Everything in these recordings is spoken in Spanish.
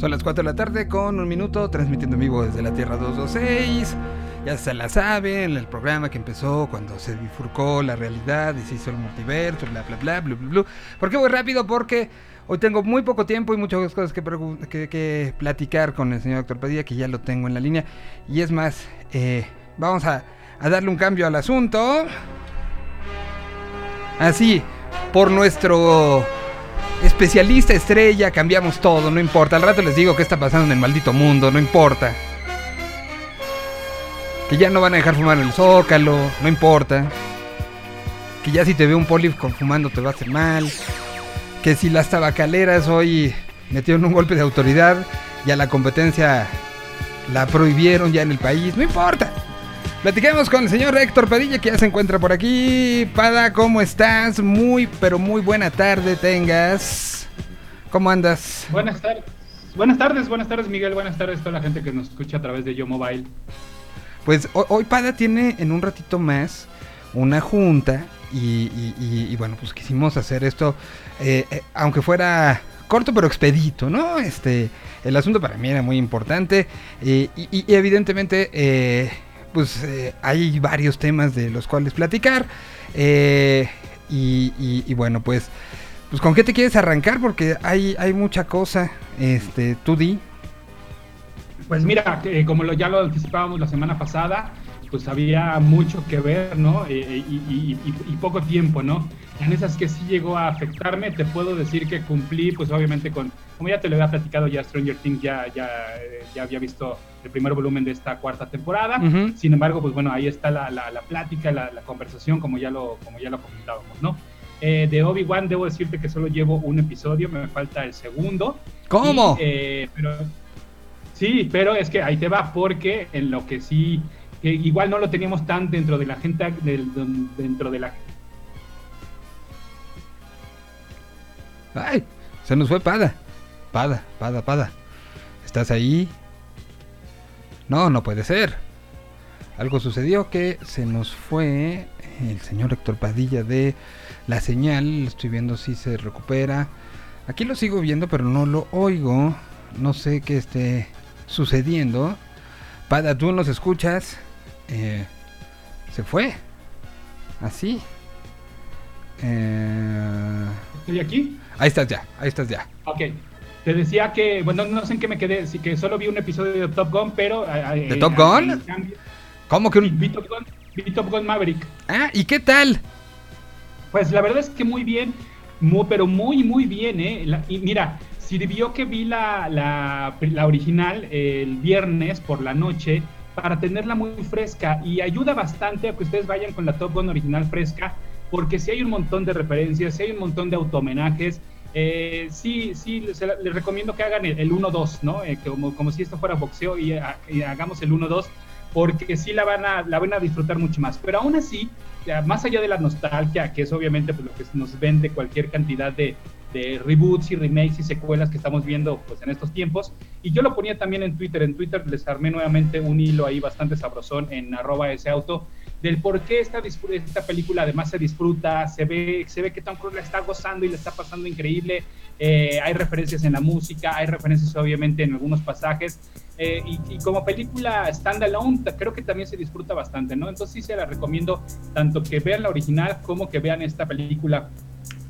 Son las 4 de la tarde con un minuto, transmitiendo en vivo desde la Tierra 226. Ya se la saben, el programa que empezó cuando se bifurcó la realidad y se hizo el multiverso, bla, bla, bla, bla, bla, bla. ¿Por qué voy rápido? Porque hoy tengo muy poco tiempo y muchas cosas que, platicar con el señor doctor Padilla, que ya lo tengo en la línea. Y es más, eh, vamos a darle un cambio al asunto. Así, por nuestro especialista estrella, cambiamos todo, no importa. Al rato les digo qué está pasando en el maldito mundo, no importa. Que ya no van a dejar fumar en el zócalo, no importa. Que ya si te ve un poli fumando te va a hacer mal. Que si las tabacaleras hoy metieron un golpe de autoridad y a la competencia la prohibieron ya en el país, no importa. Platiquemos con el señor Héctor Padilla que ya se encuentra por aquí. Pada, ¿cómo estás? Muy, pero muy buena tarde tengas. ¿Cómo andas? Buenas tardes. Buenas tardes, buenas tardes Miguel, buenas tardes a toda la gente que nos escucha a través de Yo Mobile. Pues hoy Pada tiene en un ratito más una junta y, y, y bueno, pues quisimos hacer esto, eh, eh, aunque fuera corto pero expedito, ¿no? Este, el asunto para mí era muy importante eh, y, evidentemente pues eh, hay varios temas de los cuales platicar. Eh, y, bueno, pues, pues con qué te quieres arrancar porque hay, hay mucha cosa. Este, tú di. Pues mira, eh, como ya lo anticipábamos la semana pasada, pues había mucho que ver, ¿no? Eh, y, y, y, poco tiempo, ¿no? En esas que sí llegó a afectarme, te puedo decir que cumplí, pues obviamente con, como ya te lo había platicado, ya Stranger Things ya, ya, ya había visto el primer volumen de esta cuarta temporada. Uh -huh. Sin embargo, pues bueno, ahí está la, la, la plática, la, la, conversación, como ya lo, como ya lo comentábamos, ¿no? Eh, de Obi-Wan debo decirte que solo llevo un episodio, me falta el segundo. ¿Cómo? Eh, pero, sí, pero es que ahí te va, porque en lo que sí, que igual no lo teníamos tan dentro de la gente, del, dentro de la... Ay, se nos fue Pada. Pada, Pada, Pada. ¿Estás ahí? No, no puede ser. Algo sucedió que se nos fue el señor Héctor Padilla de la señal. Estoy viendo si se recupera. Aquí lo sigo viendo, pero no lo oigo. No sé qué esté sucediendo. Pada, tú nos escuchas. Eh, se fue. Así. Eh... ¿Estoy aquí? Ahí estás ya, ahí estás ya. Ok. Te decía que, bueno, no sé en qué me quedé, sí que solo vi un episodio de Top Gun, pero... Eh, ¿De Top Gun? ¿Cómo que un...? Vi Top, Gun, vi Top Gun Maverick. Ah, ¿y qué tal? Pues la verdad es que muy bien, muy, pero muy, muy bien, ¿eh? La, y mira, sirvió que vi la, la, la original el viernes por la noche para tenerla muy fresca y ayuda bastante a que ustedes vayan con la Top Gun original fresca, porque si hay un montón de referencias, si hay un montón de automenajes, eh, sí, sí, les, recomiendo que hagan el, el 1-2, ¿no? Eh, como, como si esto fuera boxeo y, y hagamos el 1-2, porque sí la van, a, la van a disfrutar mucho más. Pero aún así, más allá de la nostalgia, que es obviamente pues, lo que nos vende cualquier cantidad de, de reboots y remakes y secuelas que estamos viendo pues, en estos tiempos, y yo lo ponía también en Twitter, en Twitter les armé nuevamente un hilo ahí bastante sabrosón en arroba ese auto, del por qué esta, esta película además se disfruta, se ve, se ve que Tom Cruise la está gozando y le está pasando increíble, eh, hay referencias en la música, hay referencias obviamente en algunos pasajes, eh, y, y, como película standalone creo que también se disfruta bastante, ¿no? Entonces sí se la recomiendo tanto que vean la original como que vean esta película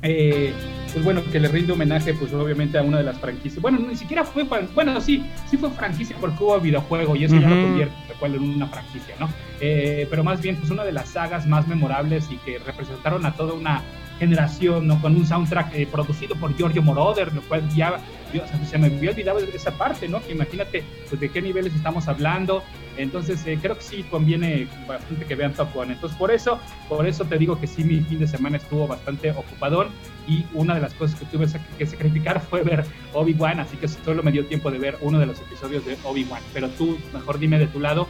eh, pues bueno, que le rinde homenaje, pues obviamente a una de las franquicias. Bueno, ni siquiera fue, bueno, sí, sí fue franquicia porque hubo videojuego y eso uh -huh. ya lo convierte en una franquicia, ¿no? Eh, pero más bien, pues una de las sagas más memorables y que representaron a toda una generación, ¿no? Con un soundtrack eh, producido por Giorgio Moroder, lo cual ya, Dios, se me había olvidado esa parte, ¿no? Que imagínate, pues de qué niveles estamos hablando. Entonces, eh, creo que sí conviene bastante que vean Top Gun. Entonces, por eso, por eso te digo que sí, mi fin de semana estuvo bastante ocupadón y una de las cosas que tuve que sacrificar fue ver Obi-Wan, así que solo me dio tiempo de ver uno de los episodios de Obi-Wan. Pero tú, mejor dime de tu lado,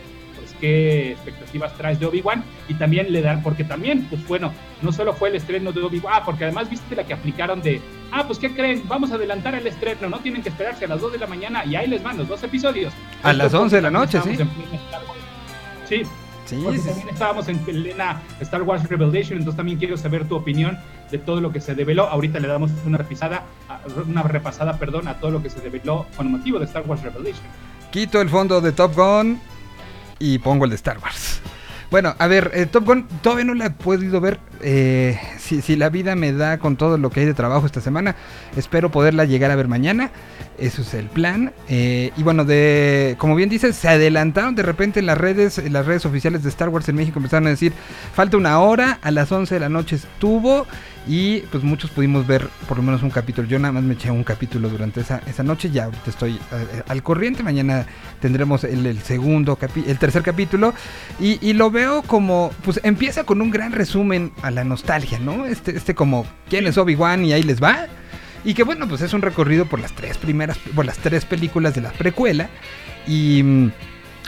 qué expectativas traes de Obi-Wan y también le dan, porque también, pues bueno, no solo fue el estreno de Obi-Wan, ah, porque además viste la que aplicaron de, ah, pues qué creen, vamos a adelantar el estreno, no tienen que esperarse a las 2 de la mañana y ahí les van los dos episodios. A las 11 de la noche, sí. Sí. Sí, Porque también estábamos en plena Star Wars Revelation, entonces también quiero saber tu opinión de todo lo que se develó. Ahorita le damos una repasada, una repasada, perdón, a todo lo que se develó con motivo de Star Wars Revelation. Quito el fondo de Top Gun y pongo el de Star Wars. Bueno, a ver, eh, Top Gun todavía no la he podido ver. Eh, si, la vida me da con todo lo que hay de trabajo esta semana, espero poderla llegar a ver mañana. Eso es el plan. Eh, y bueno, de como bien dices, se adelantaron de repente en las redes, en las redes oficiales de Star Wars en México empezaron a decir, falta una hora, a las 11 de la noche estuvo. Y pues muchos pudimos ver por lo menos un capítulo. Yo nada más me eché un capítulo durante esa, esa noche. Ya ahorita estoy eh, al corriente. Mañana tendremos el, segundo el tercer capítulo. Y, lo veo como. Pues empieza con un gran resumen a la nostalgia, ¿no? Este, este como quién es Obi-Wan y ahí les va. Y que bueno, pues es un recorrido por las tres primeras, por las tres películas de la precuela. Y,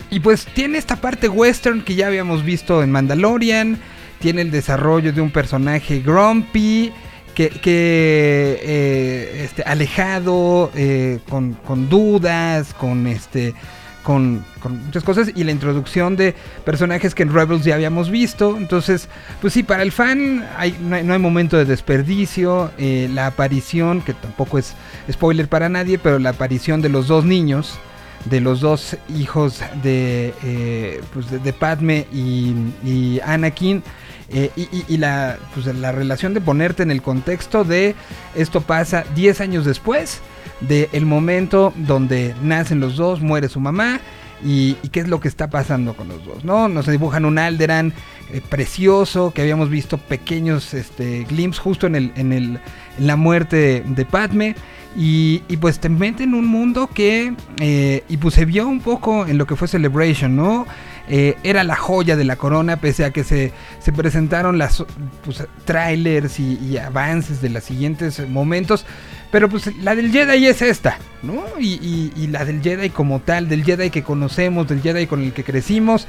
y pues tiene esta parte western que ya habíamos visto en Mandalorian tiene el desarrollo de un personaje grumpy, que, eh, este, alejado, eh, con, dudas, con este. Con, muchas cosas y la introducción de personajes que en Rebels ya habíamos visto. Entonces, pues sí, para el fan no, hay, momento de desperdicio. Eh, la aparición, que tampoco es spoiler para nadie, pero la aparición de los dos niños, de los dos hijos de, pues de, Padme y, y Anakin eh, y, la, pues, la relación de ponerte en el contexto de esto pasa 10 años después del momento donde nacen los dos, muere su mamá y, qué es lo que está pasando con los dos, ¿no? Nos dibujan un Alderan eh, precioso que habíamos visto pequeños este, glimpses justo en, el, en, el, en la muerte de, Padme. Y, pues te meten en un mundo que, eh, y pues se vio un poco en lo que fue Celebration, ¿no? Eh, era la joya de la corona, pese a que se, presentaron las pues, trailers y, avances de los siguientes momentos. Pero pues la del Jedi es esta, ¿no? Y, la del Jedi como tal, del Jedi que conocemos, del Jedi con el que crecimos,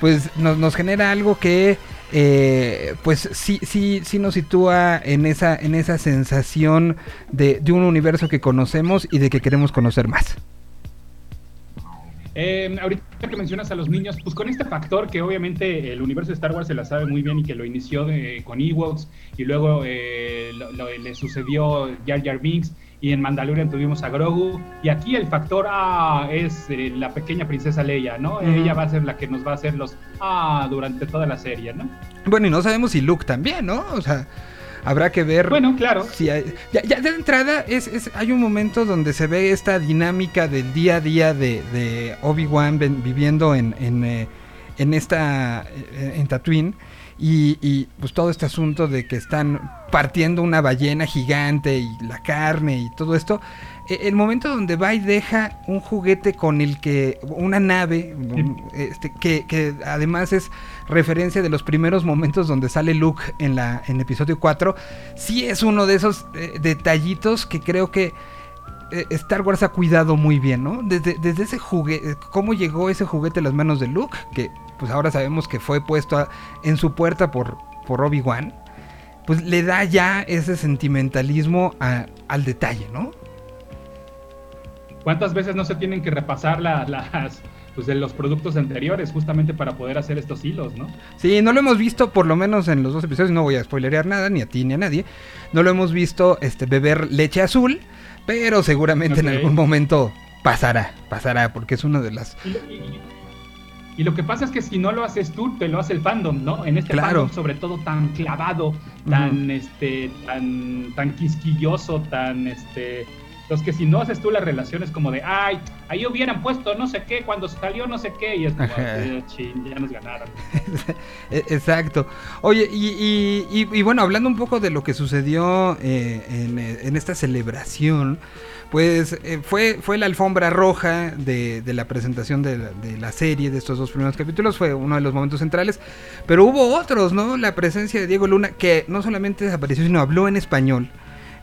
pues nos, genera algo que eh, pues sí, sí, sí nos sitúa en esa, en esa sensación de, de un universo que conocemos y de que queremos conocer más. Eh, ahorita que mencionas a los niños, pues con este factor que obviamente el universo de Star Wars se la sabe muy bien y que lo inició con Ewoks y luego eh, le sucedió Jar Jar Binks y en Mandalorian tuvimos a Grogu y aquí el factor ah, es eh, la pequeña princesa Leia, ¿no? Ella va a ser la que nos va a hacer los ah durante toda la serie, ¿no? Bueno, y no sabemos si Luke también, ¿no? O sea, Habrá que ver. Bueno, claro. Si ya, de entrada es, es, hay un momento donde se ve esta dinámica del día a día de, Obi-Wan viviendo en, en, eh, en esta. Eh, en Tatooine. Y, y, pues todo este asunto de que están partiendo una ballena gigante y la carne y todo esto. E, el momento donde va y deja un juguete con el que. una nave. Este, que, que además es referencia de los primeros momentos donde sale Luke en, la, en episodio 4, sí es uno de esos eh, detallitos que creo que eh, Star Wars ha cuidado muy bien, ¿no? Desde, desde ese juguete, cómo llegó ese juguete a las manos de Luke, que pues ahora sabemos que fue puesto en su puerta por, por Obi-Wan, pues le da ya ese sentimentalismo al detalle, ¿no? ¿Cuántas veces no se tienen que repasar las, pues de los productos anteriores, justamente para poder hacer estos hilos, ¿no? Sí, no lo hemos visto, por lo menos en los dos episodios, no voy a spoilerear nada, ni a ti ni a nadie. No lo hemos visto este, beber leche azul, pero seguramente en algún momento pasará, pasará, porque es una de las... Y, lo que pasa es que si no lo haces tú, te lo hace el fandom, ¿no? En este fandom, sobre todo tan clavado, tan, este, tan, tan quisquilloso, tan, este entonces, que si no haces tú las relaciones como de, ay, ahí hubieran puesto no sé qué, cuando salió no sé qué, y es como, eh, ya nos ganaron. E, exacto. Oye, y, bueno, hablando un poco de lo que sucedió eh, eh, en, esta celebración, pues fue, fue la alfombra roja de, la presentación de la, de la, serie, de estos dos primeros capítulos, fue uno de los momentos centrales, pero hubo otros, ¿no? La presencia de Diego Luna, que no solamente desapareció, sino habló en español.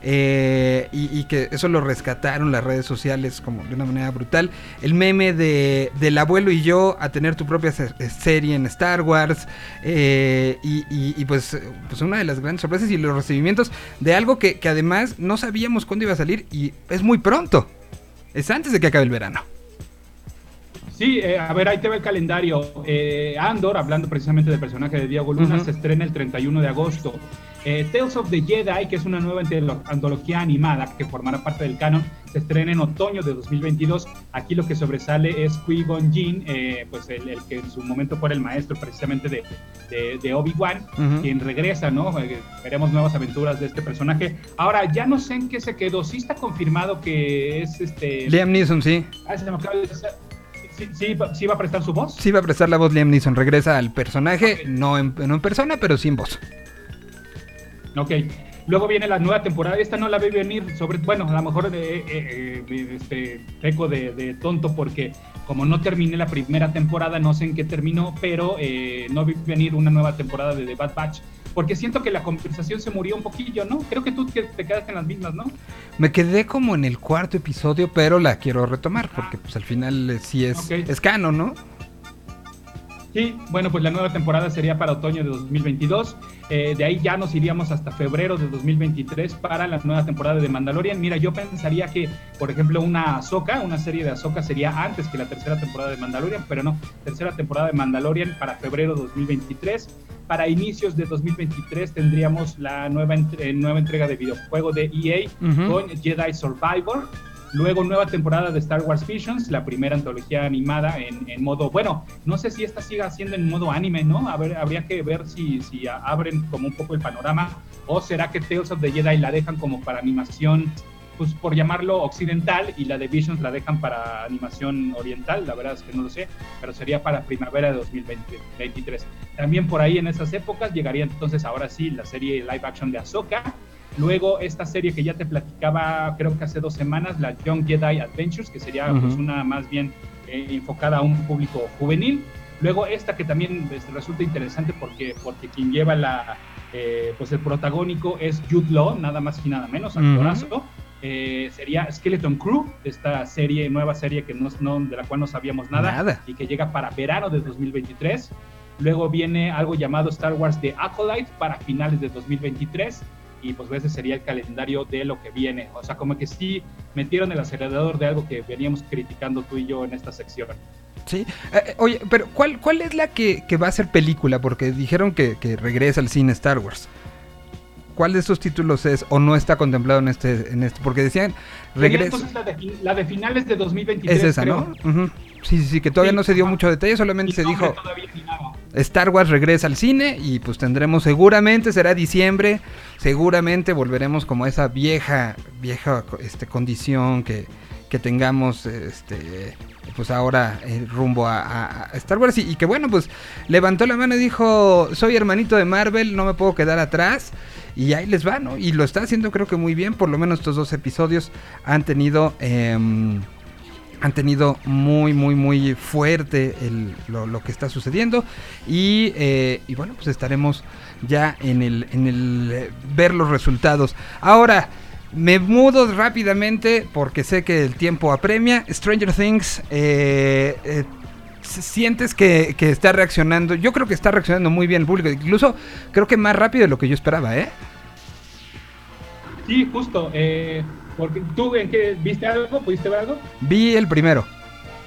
Eh, y, que eso lo rescataron las redes sociales como de una manera brutal. El meme de del abuelo y yo a tener tu propia serie en Star Wars. Eh, y, pues, pues una de las grandes sorpresas y los recibimientos de algo que, que además no sabíamos cuándo iba a salir y es muy pronto. Es antes de que acabe el verano. Sí, eh, a ver, ahí te va el calendario. Eh, Andor, hablando precisamente del personaje de Diego Luna, se estrena el 31 de agosto. Eh, Tales of the Jedi, que es una nueva antología animada que formará parte del canon, se estrena en otoño de 2022. Aquí lo que sobresale es Qui-Gon Jinn, pues el, que en su momento fue el maestro precisamente de, de, Obi-Wan, quien regresa, ¿no? veremos nuevas aventuras de este personaje. Ahora, ya no sé en qué se quedó. Sí está confirmado que es este... Liam Neeson, sí. Ah, se me acaba de sí, sí, va a prestar su voz. Sí va a prestar la voz Liam Neeson. Regresa al personaje, no, en, no en persona, pero sin voz. Ok. Luego viene la nueva temporada. Esta no la vi venir sobre. Bueno, a lo mejor eh, eh, eh este, peco de, tonto porque como no terminé la primera temporada, no sé en qué terminó, pero eh, no vi venir una nueva temporada de The Bad Batch porque siento que la conversación se murió un poquillo, ¿no? Creo que tú te quedaste en las mismas, ¿no? Me quedé como en el cuarto episodio, pero la quiero retomar, porque pues al final eh, sí es, es canon, ¿no? Sí, bueno, pues la nueva temporada sería para otoño de 2022. Eh, de ahí ya nos iríamos hasta febrero de 2023 para la nueva temporada de Mandalorian. Mira, yo pensaría que, por ejemplo, una Ahsoka, una serie de Ahsoka sería antes que la tercera temporada de Mandalorian, pero no, tercera temporada de Mandalorian para febrero de 2023. Para inicios de 2023 tendríamos la nueva, nueva entrega de videojuego de EA con Jedi Survivor Luego nueva temporada de Star Wars Visions, la primera antología animada en, modo, bueno, no sé si esta siga siendo en modo anime, ¿no? Habría que ver si, si abren como un poco el panorama o será que Tales of the Jedi la dejan como para animación, pues por llamarlo occidental y la de Visions la dejan para animación oriental, la verdad es que no lo sé, pero sería para primavera de 2023. También por ahí en esas épocas llegaría entonces ahora sí la serie live action de Ahsoka Luego esta serie que ya te platicaba, creo que hace dos semanas, la Young Jedi Adventures, que sería pues, una más bien eh, enfocada a un público juvenil. Luego esta que también este, resulta interesante porque, porque quien lleva la, eh, pues el protagónico es Jude Law, nada más y nada menos, actorazo. Eh, sería Skeleton Crew, esta serie, nueva serie que no, de la cual no sabíamos nada, nada, y que llega para verano de 2023. Luego viene algo llamado Star Wars The Acolyte para finales de 2023 y pues ese sería el calendario de lo que viene. O sea, como que sí metieron el acelerador de algo que veníamos criticando tú y yo en esta sección. Sí, eh, eh, oye, pero ¿cuál, ¿cuál es la que, va a ser película? Porque dijeron que, que, regresa al cine Star Wars. ¿Cuál de estos títulos es o no está contemplado en este? En este porque decían regresa. Entonces la de, finales de 2023. Es esa, ¿no? Sí, sí, sí, que todavía no se dio mucho detalle, solamente se dijo Star Wars regresa al cine y pues tendremos seguramente será diciembre, seguramente volveremos como esa vieja vieja este condición que, que tengamos este pues ahora eh, rumbo a, Star Wars y, que bueno pues levantó la mano y dijo soy hermanito de Marvel no me puedo quedar atrás y ahí les va no y lo está haciendo creo que muy bien por lo menos estos dos episodios han tenido em, han tenido muy, muy, muy fuerte lo, que está sucediendo. Eh, y, bueno, pues estaremos ya en el, en el eh, ver los resultados. Ahora, me mudo rápidamente porque sé que el tiempo apremia. Stranger Things, eh, sientes que, que, está reaccionando. Yo creo que está reaccionando muy bien el público. Incluso creo que más rápido de lo que yo esperaba, ¿eh? Sí, justo. Eh, porque tú en qué viste algo, pudiste ver algo? Vi el primero,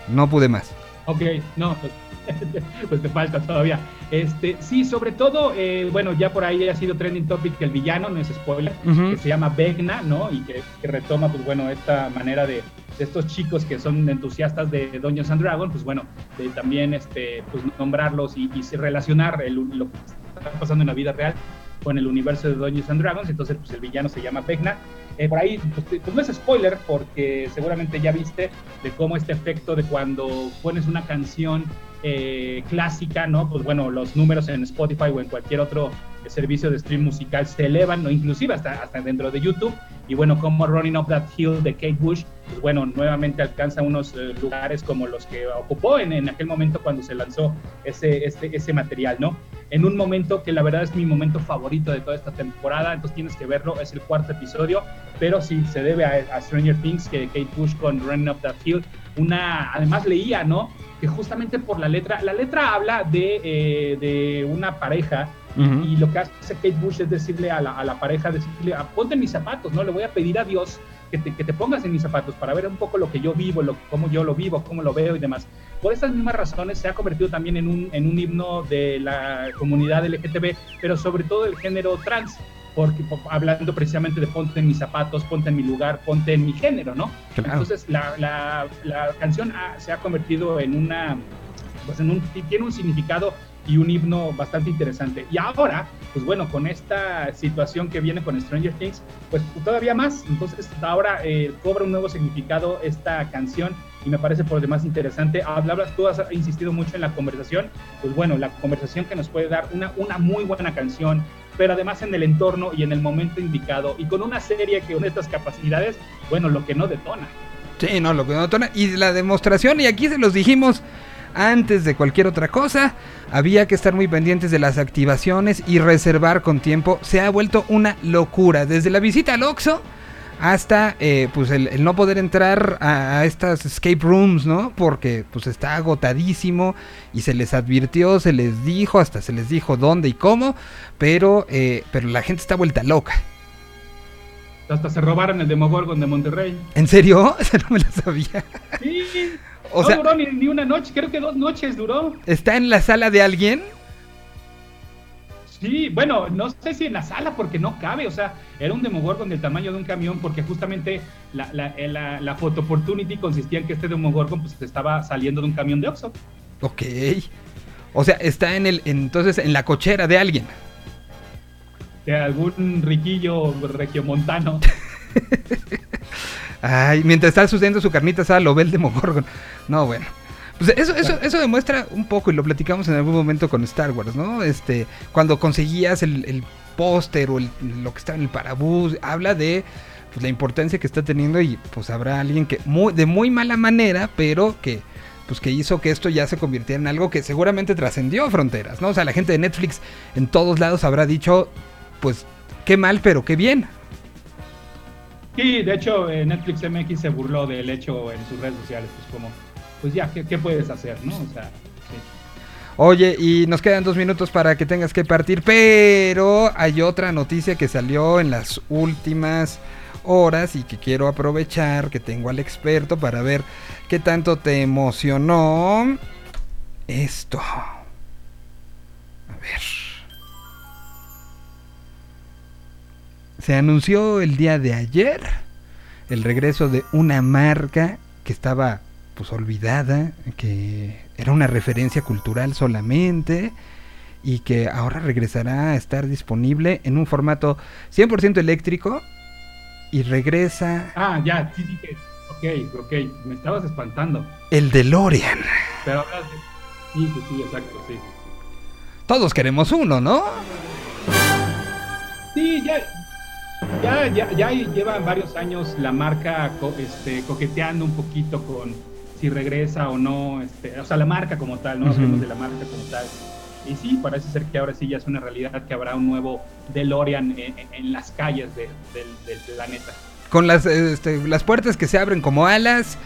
no pude más. Ok, no, pues, pues te falta todavía. Este, sí, sobre todo, eh, bueno, ya por ahí ha sido trending topic que el villano, no es spoiler, que se llama Vegna, ¿no? Y que, retoma, pues bueno, esta manera de, de, estos chicos que son entusiastas de Dungeons and Dragons, pues bueno, de también este, pues, nombrarlos y, y relacionar el, lo que está pasando en la vida real con el universo de Dungeons and Dragons, entonces pues el villano se llama Vegna. Eh, por ahí, pues, pues, no es spoiler, porque seguramente ya viste de cómo este efecto de cuando pones una canción eh, clásica, ¿no? Pues bueno, los números en Spotify o en cualquier otro servicio de stream musical se elevan, ¿no? inclusive hasta, hasta dentro de YouTube. Y bueno, como Running Up That Hill de Kate Bush, pues bueno, nuevamente alcanza unos eh, lugares como los que ocupó en, en, aquel momento cuando se lanzó ese, este, ese material, ¿no? En un momento que la verdad es mi momento favorito de toda esta temporada, entonces tienes que verlo, es el cuarto episodio, pero sí se debe a, Stranger Things, que Kate Bush con Running Up That Hill, una, además leía, ¿no? Que justamente por la letra, la letra habla de, eh, de una pareja Y lo que hace Kate Bush es decirle a la, a la pareja, decirle, ah, ponte en mis zapatos, ¿no? Le voy a pedir a Dios que te, que te, pongas en mis zapatos para ver un poco lo que yo vivo, lo, cómo yo lo vivo, cómo lo veo y demás. Por estas mismas razones se ha convertido también en un, en un himno de la comunidad LGTB, pero sobre todo del género trans porque hablando precisamente de ponte en mis zapatos, ponte en mi lugar, ponte en mi género, ¿no? Entonces la, la, la canción se ha convertido en una, pues en un, tiene un significado y un himno bastante interesante. Y ahora, pues bueno, con esta situación que viene con Stranger Things, pues todavía más. Entonces ahora eh, cobra un nuevo significado esta canción y me parece por demás interesante. Hablabas, tú has insistido mucho en la conversación, pues bueno, la conversación que nos puede dar una, una muy buena canción, pero además en el entorno y en el momento indicado y con una serie que con estas capacidades, bueno, lo que no detona. Sí, no, lo que no detona. Y la demostración, y aquí se los dijimos antes de cualquier otra cosa, había que estar muy pendientes de las activaciones y reservar con tiempo. Se ha vuelto una locura. Desde la visita al Oxxo hasta eh, pues el, no poder entrar a, estas escape rooms, ¿no? Porque pues está agotadísimo y se les advirtió, se les dijo, hasta se les dijo dónde y cómo, pero, eh, pero la gente está vuelta loca. Hasta se robaron el Demogorgon de Monterrey. ¿En serio? no me lo sabía. Sí. O no duró ni, ni una noche, creo que dos noches duró. ¿Está en la sala de alguien? Sí, bueno, no sé si en la sala porque no cabe, o sea, era un Demogorgon del tamaño de un camión porque justamente la, la, eh, la, la photo opportunity consistía en que este Demogorgon pues estaba saliendo de un camión de Oxxo. Ok. O sea, está en el, entonces en la cochera de alguien. De algún riquillo regiomontano. Ay, mientras está sucediendo su carnita asada lo ve el Demogorgon. No, bueno. Pues eso, eso, eso demuestra un poco, y lo platicamos en algún momento con Star Wars, ¿no? Este, cuando conseguías el, póster o lo que está en el parabús, habla de pues, la importancia que está teniendo y pues habrá alguien que muy, de muy mala manera, pero que pues que hizo que esto ya se convirtiera en algo que seguramente trascendió fronteras, ¿no? O sea, la gente de Netflix en todos lados habrá dicho, pues qué mal, pero qué bien. Sí, de hecho eh, Netflix MX se burló del hecho en sus redes sociales, pues como pues ya, ¿qué, puedes hacer, no? O sea, Oye, y nos quedan dos minutos para que tengas que partir, pero hay otra noticia que salió en las últimas horas y que quiero aprovechar que tengo al experto para ver qué tanto te emocionó esto. A ver. Se anunció el día de ayer el regreso de una marca que estaba pues olvidada, que era una referencia cultural solamente y que ahora regresará a estar disponible en un formato 100% eléctrico y regresa... Ah, ya, sí dije, ok, ok, me estabas espantando. El DeLorean. Pero Sí, sí, sí, exacto, sí. Todos queremos uno, ¿no? Sí, ya, ya, ya, ya llevan varios años la marca este, coqueteando un poquito con si regresa o no, este, o sea, la marca como tal, ¿no? Hablemos de la marca como tal. Y sí, parece ser que ahora sí ya es una realidad que habrá un nuevo DeLorean en, las calles del planeta. Con las, este, las puertas que se abren como alas,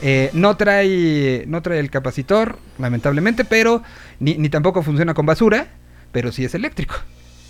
eh, no, trae, no trae el capacitor, lamentablemente, pero ni, ni, tampoco funciona con basura, pero sí es eléctrico.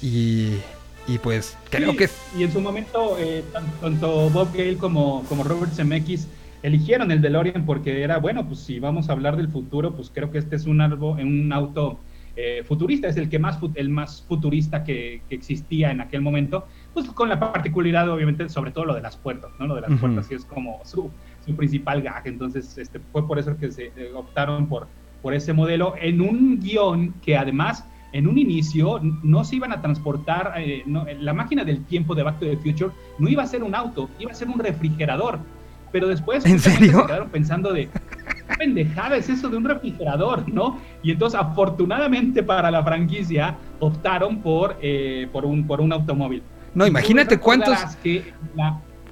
Y, y pues creo que es... Y en su momento, eh, tanto Bob Gale como, como Robert Zemeckis eligieron el DeLorean porque era, bueno, pues si vamos a hablar del futuro, pues creo que este es un, un auto eh, futurista, es el que más el más futurista que, existía en aquel momento, pues con la particularidad, obviamente, sobre todo lo de las puertas, ¿no? Lo de las puertas sí es como su, su, principal gag, entonces este, fue por eso que se eh, optaron por, por ese modelo en un guion que además en un inicio no se iban a transportar, eh, la máquina del tiempo de Back to the Future no iba a ser un auto, iba a ser un refrigerador pero después ¿En serio? se quedaron pensando de qué pendejada es eso de un refrigerador, ¿no? Y entonces afortunadamente para la franquicia optaron por, eh, por, un, por un automóvil. No, imagínate cuántos,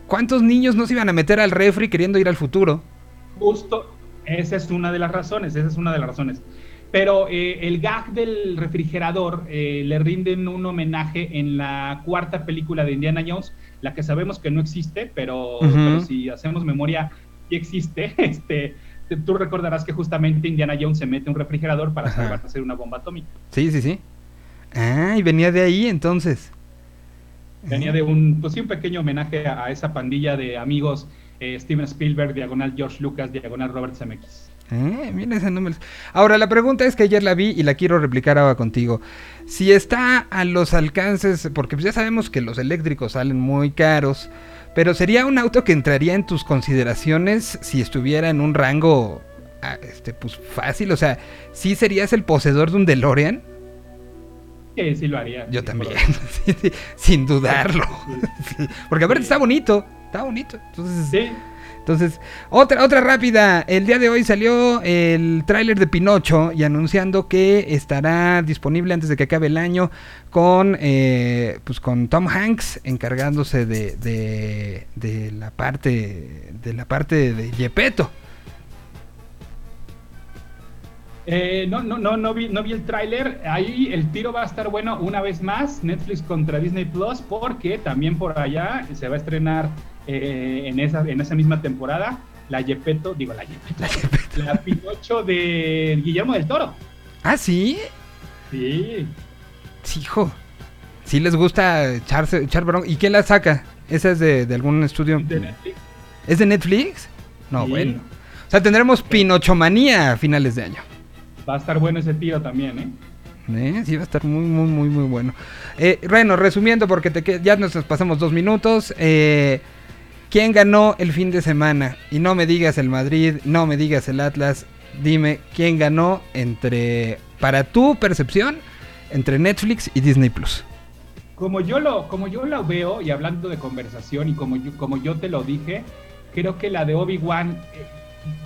cuántos niños no se iban a meter al refri queriendo ir al futuro. Justo, esa es una de las razones, esa es una de las razones. Pero eh, el gag del refrigerador eh, le rinden un homenaje en la cuarta película de Indiana Jones, la que sabemos que no existe, pero, si hacemos memoria, sí existe. Este, tú recordarás que justamente Indiana Jones se mete un refrigerador para hacer una bomba atómica. Sí, sí, sí. Ah, y venía de ahí entonces. Venía de un, pues sí, un pequeño homenaje a, esa pandilla de amigos eh, Steven Spielberg, diagonal George Lucas, diagonal Robert Zemeckis. Eh, mira ese número. Ahora, la pregunta es que ayer la vi y la quiero replicar ahora contigo. Si está a los alcances, porque ya sabemos que los eléctricos salen muy caros, pero sería un auto que entraría en tus consideraciones si estuviera en un rango ah, este, pues fácil. O sea, ¿sí serías el poseedor de un DeLorean? Sí, sí lo haría. Yo también, sin dudarlo. Porque a ver, está bonito, está bonito. Entonces, sí. Entonces, otra, otra rápida. El día de hoy salió el tráiler de Pinocho y anunciando que estará disponible antes de que acabe el año con, eh, pues con Tom Hanks encargándose de, de, la parte de la parte de Gepetto. Eh, no, no, no, no vi, no vi el tráiler. Ahí el tiro va a estar bueno una vez más. Netflix contra Disney Plus, porque también por allá se va a estrenar eh, en, esa, en esa misma temporada la Yepeto, digo la Yepeto, la, Pinocho de Guillermo del Toro. ¿Ah, sí? Sí. Sí, hijo. Sí les gusta echarse, echar ¿Y quién la saca? ¿Esa es de, algún estudio? De Netflix. ¿Es de Netflix? No, bueno. O sea, tendremos Pinochomanía a finales de año. Va a estar bueno ese tiro también, ¿eh? ¿Eh? Sí, va a estar muy, muy, muy, muy bueno. Eh, bueno, resumiendo, porque te, ya nos pasamos dos minutos. Eh, ¿Quién ganó el fin de semana? Y no me digas el Madrid, no me digas el Atlas. Dime quién ganó entre, para tu percepción, entre Netflix y Disney Plus. Como yo lo, como yo lo veo, y hablando de conversación, y como yo, como yo te lo dije, creo que la de Obi-Wan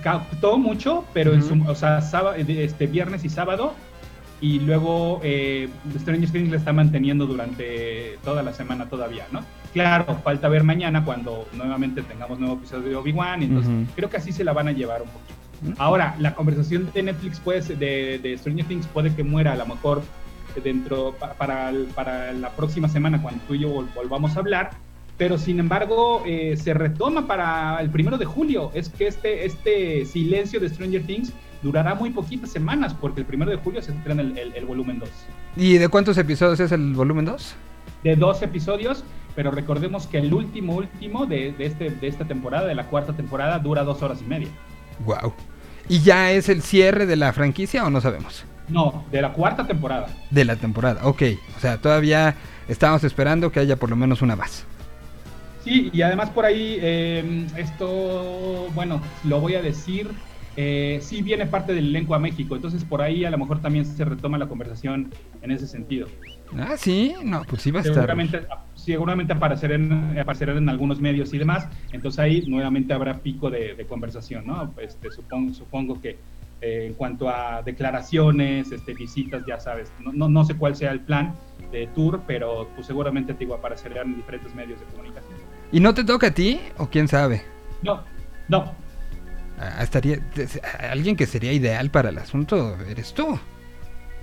captó mucho, pero en su, o sea, este, viernes y sábado, y luego eh, Stranger Things la está manteniendo durante toda la semana todavía, ¿no? Claro, falta ver mañana cuando nuevamente tengamos nuevo episodio de Obi-Wan, entonces creo que así se la van a llevar un poquito. Ahora, la conversación de Netflix pues, de, de Stranger Things puede que muera a lo mejor dentro para, para la próxima semana cuando tú y yo volvamos a hablar, pero sin embargo eh, se retoma para el primero de julio. Es que este, este silencio de Stranger Things durará muy poquitas semanas porque el primero de julio se estrena el, el, volumen 2. ¿Y de cuántos episodios es el volumen 2? De dos episodios, pero recordemos que el último, último de, de, este, de esta temporada, de la cuarta temporada, dura dos horas y media. Wow. ¿Y ya es el cierre de la franquicia o no sabemos? No, de la cuarta temporada. De la temporada, ok. O sea, todavía estamos esperando que haya por lo menos una más. Sí, y además por ahí, em, esto, bueno, lo voy a decir, eh, sí viene parte del elenco a México, entonces por ahí a lo mejor también se retoma la conversación en ese sentido. Ah, sí, no, pues sí va a seguramente, estar. Seguramente aparecerán, en algunos medios y demás, entonces ahí nuevamente habrá pico de, conversación, ¿no? Este, supongo, supongo que eh, en cuanto a declaraciones, este, visitas, ya sabes, no, no, no sé cuál sea el plan de tour, pero pues seguramente te digo, aparecerán en diferentes medios de comunicación. ¿Y no te toca a ti o quién sabe? No, no. Ah, estaría, alguien que sería ideal para el asunto eres tú.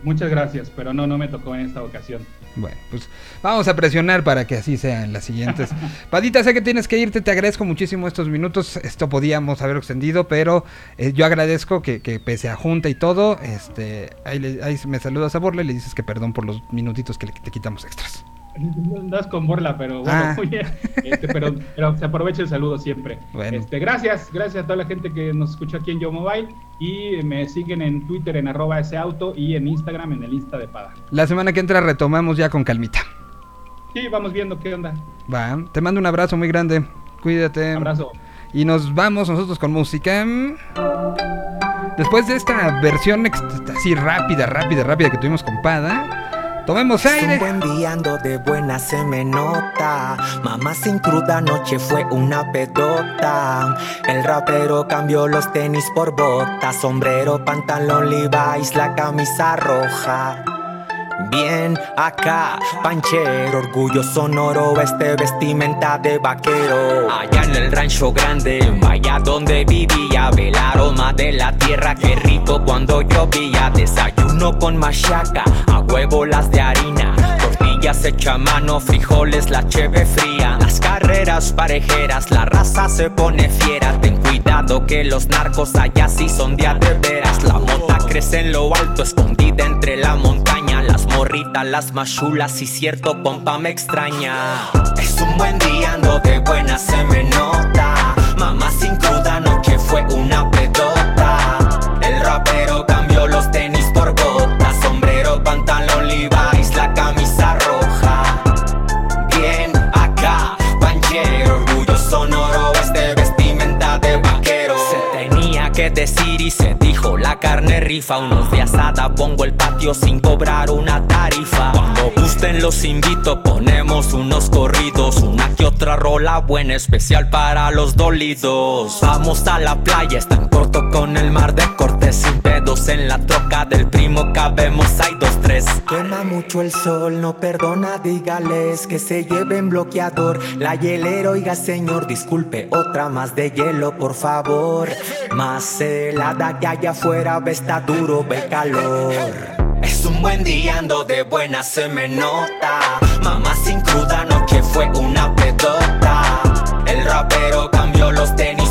Muchas gracias, pero no, no me tocó en esta ocasión. Bueno, pues vamos a presionar para que así sea en las siguientes. Padita, sé que tienes que irte, te agradezco muchísimo estos minutos. Esto podíamos haber extendido, pero eh, yo agradezco que, pese a junta y todo, este, ahí, ahí me saludas a Borla y le dices que perdón por los minutitos que le, te quitamos extras. Andas con borla, pero bueno, ah. este, pero, se aprovecha el saludo siempre. Este, gracias, gracias a toda la gente que nos escucha aquí en Yo Mobile y me siguen en Twitter en arroba ese auto y en Instagram en el Insta de Pada. La semana que entra retomamos ya con calmita. Sí, vamos viendo qué onda. Va, te mando un abrazo muy grande. Cuídate. abrazo. Y nos vamos nosotros con música. Después de esta versión así rápida, rápida, rápida que tuvimos con Pada. Tomemos aire. Un buen día ando de buena se me nota. Mamá sin cruda noche fue una pedota. El rapero cambió los tenis por botas, sombrero, pantalón Levi's, la camisa roja. Bien acá, panchero, orgullo sonoro, este vestimenta de vaquero. Allá en el rancho grande, vaya donde vivía, ve el aroma de la tierra, qué rico cuando llovía. Desayuno con machaca, a huevo las de harina. Tortillas hecha mano, frijoles, la cheve fría. Las carreras parejeras, la raza se pone fiera. Ten cuidado que los narcos allá sí son de veras. La mota crece en lo alto, escondida entre la montaña. Morritas las machulas y cierto pompa me extraña. Es un buen día, ando de buena, se me nota. Mamá sin cruda, no que fue una pedota. El rapero cambió los tenis por botas, sombrero, pantalón Levi's, la camisa roja. Bien acá, panchero, orgullo sonoro, este vestimenta de vaquero. Se tenía que decir y se la carne rifa, unos de asada, pongo el patio sin cobrar una tarifa. Cuando gusten los invito, ponemos unos corridos, una que otra rola buena, especial para los dolidos. Vamos a la playa, es tan corto con el mar de cortes sin pedos. En la troca del primo cabemos, hay dos, tres. Quema mucho el sol, no perdona, dígales que se lleven bloqueador. La hielera, oiga señor, disculpe, otra más de hielo, por favor. Más helada que allá afuera, ve está duro, ve calor. Es un buen día, ando de buena, se me nota. Mamá sin cruda, no que fue una pedota. El rapero cambió los tenis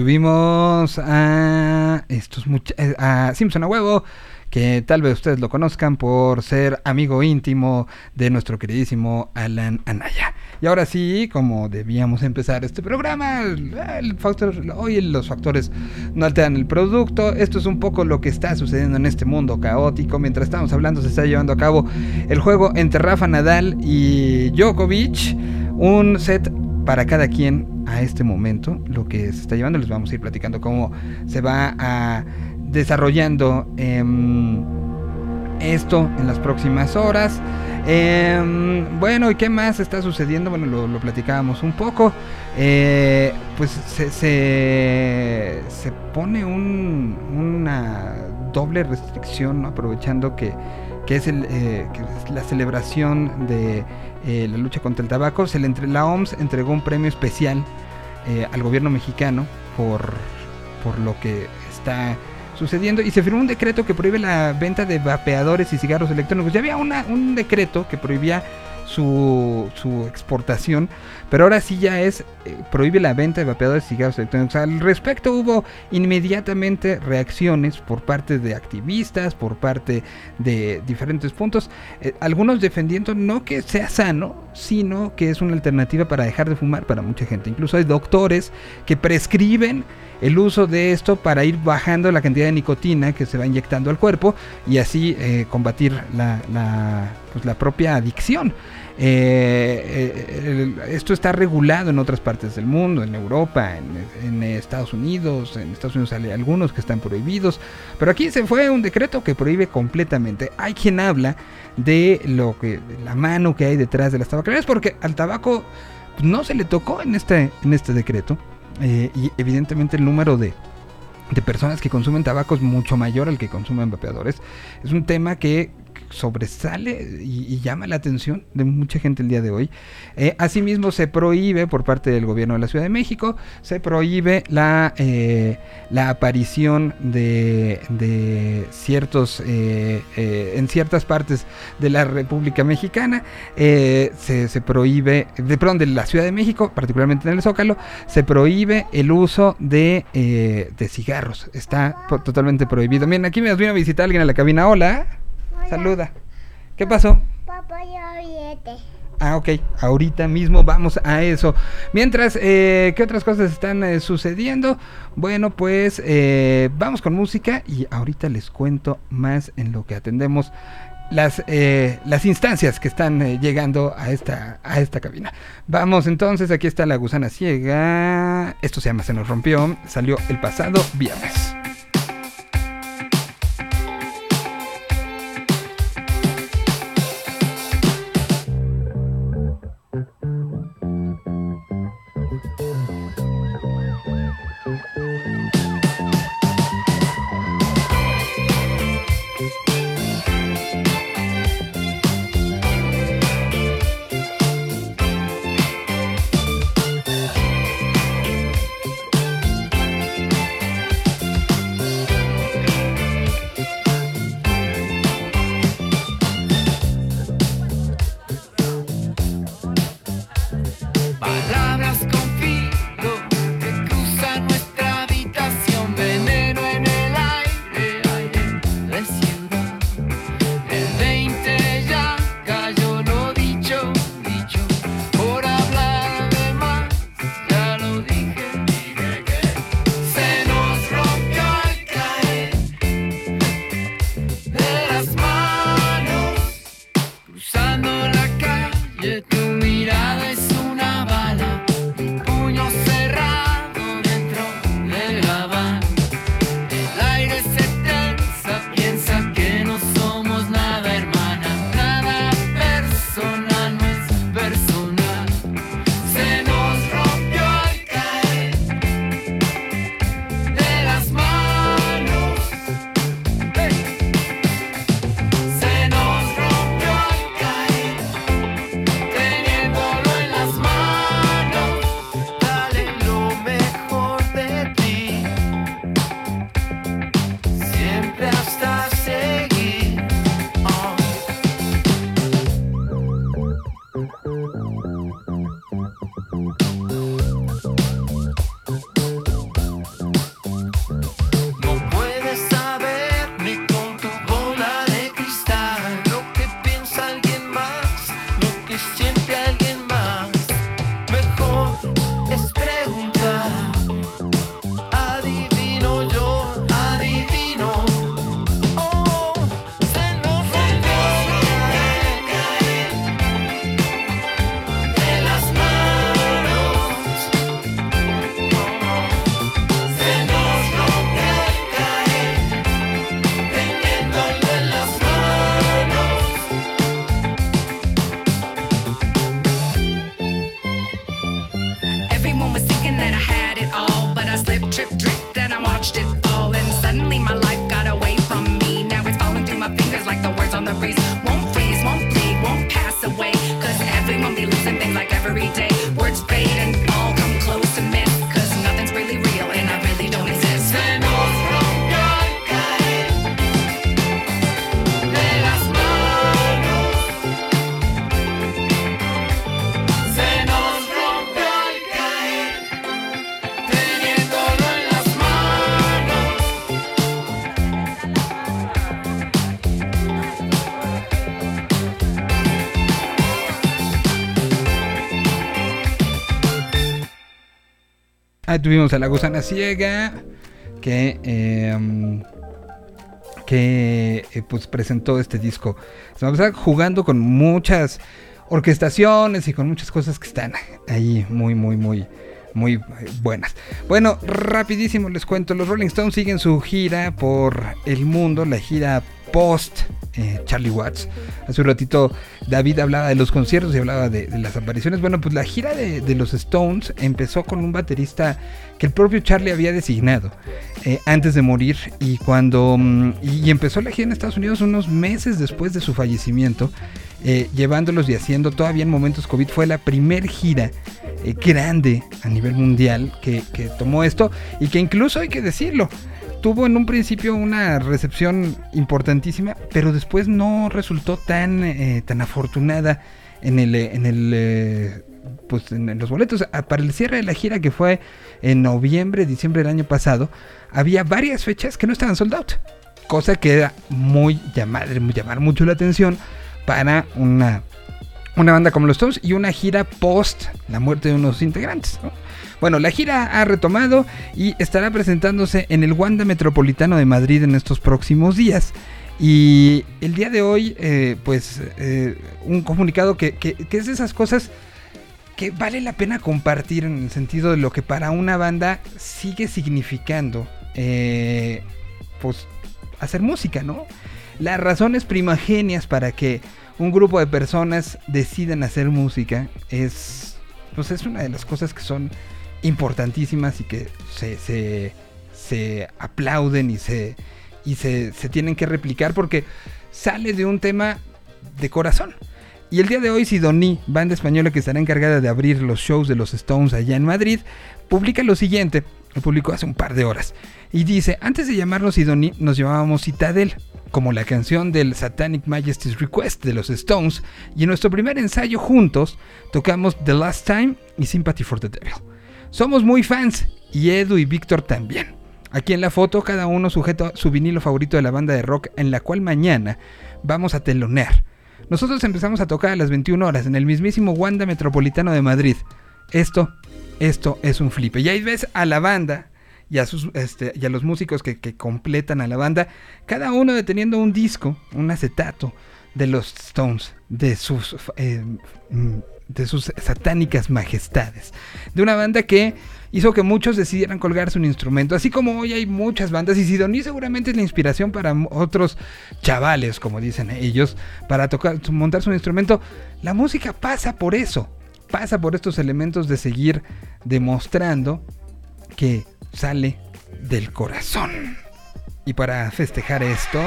tuvimos a estos eh, a Simpson a huevo, que tal vez ustedes lo conozcan por ser amigo íntimo de nuestro queridísimo Alan Anaya. Y ahora sí, como debíamos empezar este programa, hoy los factores no alteran el producto. Esto es un poco lo que está sucediendo en este mundo caótico. Mientras estamos hablando, se está llevando a cabo el juego entre Rafa Nadal y Djokovic. Un set para cada quien a este momento. Lo que se está llevando, les vamos a ir platicando cómo se va a desarrollando em, esto en las próximas horas. Em, bueno, ¿y qué más está sucediendo? Bueno, lo, platicábamos un poco. Eh, pues se, se, se pone un- una doble restricción, aprovechando que, eh, que es la celebración de eh, la lucha contra el tabaco. Se le entre, la OMS entregó un premio especial eh, al gobierno mexicano por, por lo que está sucediendo y se firmó un decreto que prohíbe la venta de vapeadores y cigarros electrónicos. Ya había una, un decreto que prohibía su, su exportación, pero ahora sí ya es, eh, prohíbe la venta de vapeadores y cigarros electrónicos. Al respecto hubo inmediatamente reacciones por parte de activistas, por parte de diferentes puntos, eh, algunos defendiendo no que sea sano, sino que es una alternativa para dejar de fumar para mucha gente. Incluso hay doctores que prescriben el uso de esto para ir bajando la cantidad de nicotina que se va inyectando al cuerpo y así eh, combatir la, pues, la propia adicción. Eh, eh, esto está regulado en otras partes del mundo, en Europa, en, Estados Unidos. En Estados Unidos hay algunos que están prohibidos, pero aquí se fue un decreto que prohíbe completamente. Hay quien habla de lo que la mano que hay detrás de las tabacaleras, porque al tabaco no se le tocó en este en este decreto eh, y evidentemente el número de de personas que consumen tabaco es mucho mayor al que consumen vapeadores. Es un tema que sobresale y, llama la atención de mucha gente el día de hoy. Eh, asimismo, se prohíbe por parte del gobierno de la Ciudad de México, se prohíbe la, eh, la aparición de, de ciertos, eh, eh, en ciertas partes de la República Mexicana, eh, se, se prohíbe, de perdón, de la Ciudad de México, particularmente en el Zócalo, se prohíbe el uso de, de cigarros. Está totalmente prohibido. Miren, aquí me vino a visitar alguien a la cabina. Hola. Saluda. ¿Qué pasó? Papá, yo. Ah, ok. Ahorita mismo vamos a eso. Mientras, eh, ¿qué otras cosas están eh, sucediendo? Bueno, pues eh, vamos con música y ahorita les cuento más en lo que atendemos las, eh, las instancias que están llegando a esta, a esta cabina. Vamos entonces, aquí está la gusana ciega. Esto se llama Se nos rompió. Salió el pasado viernes. Mm-hmm. Tuvimos a la gusana ciega que, eh, que eh, pues presentó este disco. Se va a estar jugando con muchas orquestaciones y con muchas cosas que están ahí muy, muy, muy, muy eh, buenas. Bueno, rapidísimo les cuento, los Rolling Stones siguen su gira por el mundo, la gira post eh, Charlie Watts. Hace un ratito David hablaba de los conciertos y hablaba de, las apariciones. Bueno, pues la gira de, los Stones empezó con un baterista que el propio Charlie había designado eh, antes de morir y cuando mm, y, empezó la gira en Estados Unidos unos meses después de su fallecimiento. Eh, llevándolos y haciendo todavía en momentos COVID. Fue la primer gira eh, grande a nivel mundial que, tomó esto y que incluso hay que decirlo. Tuvo en un principio una recepción importantísima, pero después no resultó tan, eh, tan afortunada en el, en el pues en, los boletos. Para el cierre de la gira que fue en noviembre, diciembre del año pasado, había varias fechas que no estaban sold out. Cosa que era muy llamar, llamar mucho la atención para una, una banda como los Stones y una gira post la muerte de unos integrantes. Bueno, la gira ha retomado y estará presentándose en el Wanda Metropolitano de Madrid en estos próximos días. Y el día de hoy, eh, pues, eh, un comunicado que, que, que, es de esas cosas que vale la pena compartir en el sentido de lo que para una banda sigue significando, eh, pues, hacer música, ¿no? Las razones primogenias para que un grupo de personas decidan hacer música es, pues, es una de las cosas que son importantísimas y que se, se, se aplauden y se, y se, se tienen que replicar porque sale de un tema de corazón. Y el día de hoy Sidoní, banda española que estará encargada de abrir los shows de los Stones allá en Madrid, publica lo siguiente, lo publicó hace un par de horas, y dice, antes de llamarnos Sidoní nos llamábamos Citadel, como la canción del Satanic Majesty's Request de los Stones, y en nuestro primer ensayo juntos tocamos The Last Time y Sympathy for the Devil. Somos muy fans, y Edu y Víctor también. Aquí en la foto cada uno sujeta su vinilo favorito de la banda de rock en la cual mañana vamos a telonear. Nosotros empezamos a tocar a las 21 horas en el mismísimo Wanda Metropolitano de Madrid. Esto, esto es un flipe. Y ahí ves a la banda y a, sus, este, y a los músicos que, que, completan a la banda, cada uno deteniendo un disco, un acetato de los Stones, de sus, eh, de sus satánicas majestades. De una banda que hizo que muchos decidieran colgarse un instrumento. Así como hoy hay muchas bandas y Sidoní seguramente es la inspiración para otros chavales, como dicen ellos, para tocar, montar su instrumento. La música pasa por eso, pasa por estos elementos de seguir demostrando que sale del corazón. Y para festejar esto,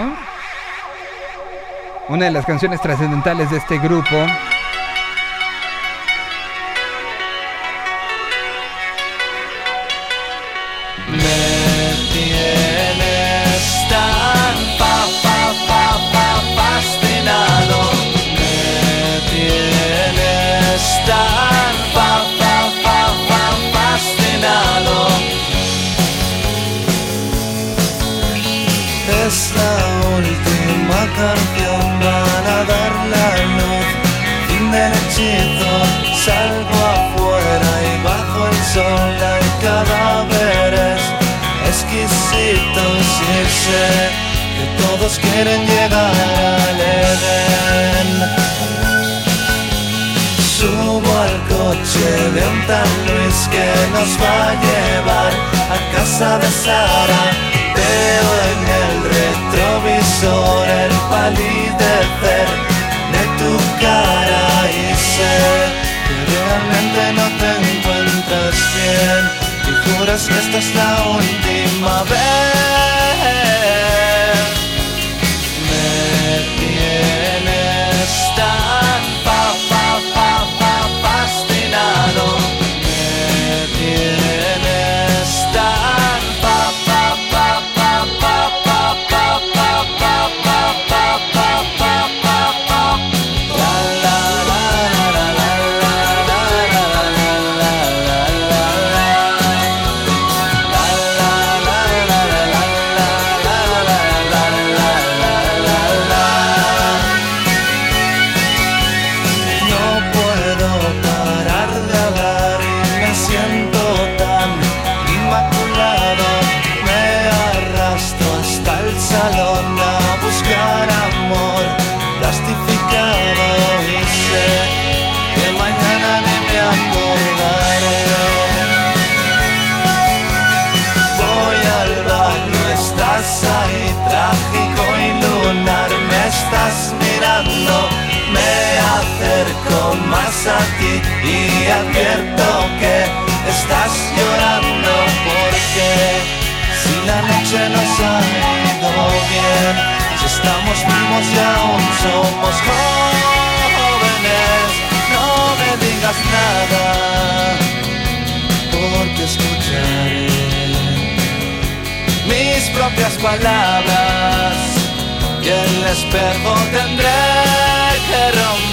una de las canciones trascendentales de este grupo sé que todos quieren llegar al Edén. Subo al coche de un tal Luis que nos va a llevar a casa de Sara. Veo en el retrovisor el palidecer de tu cara y sé que realmente no te encuentras bien y juras que esta es la última vez. Estamos y aún somos jóvenes, no me digas nada porque escucharé mis propias palabras y el espejo tendré que romper.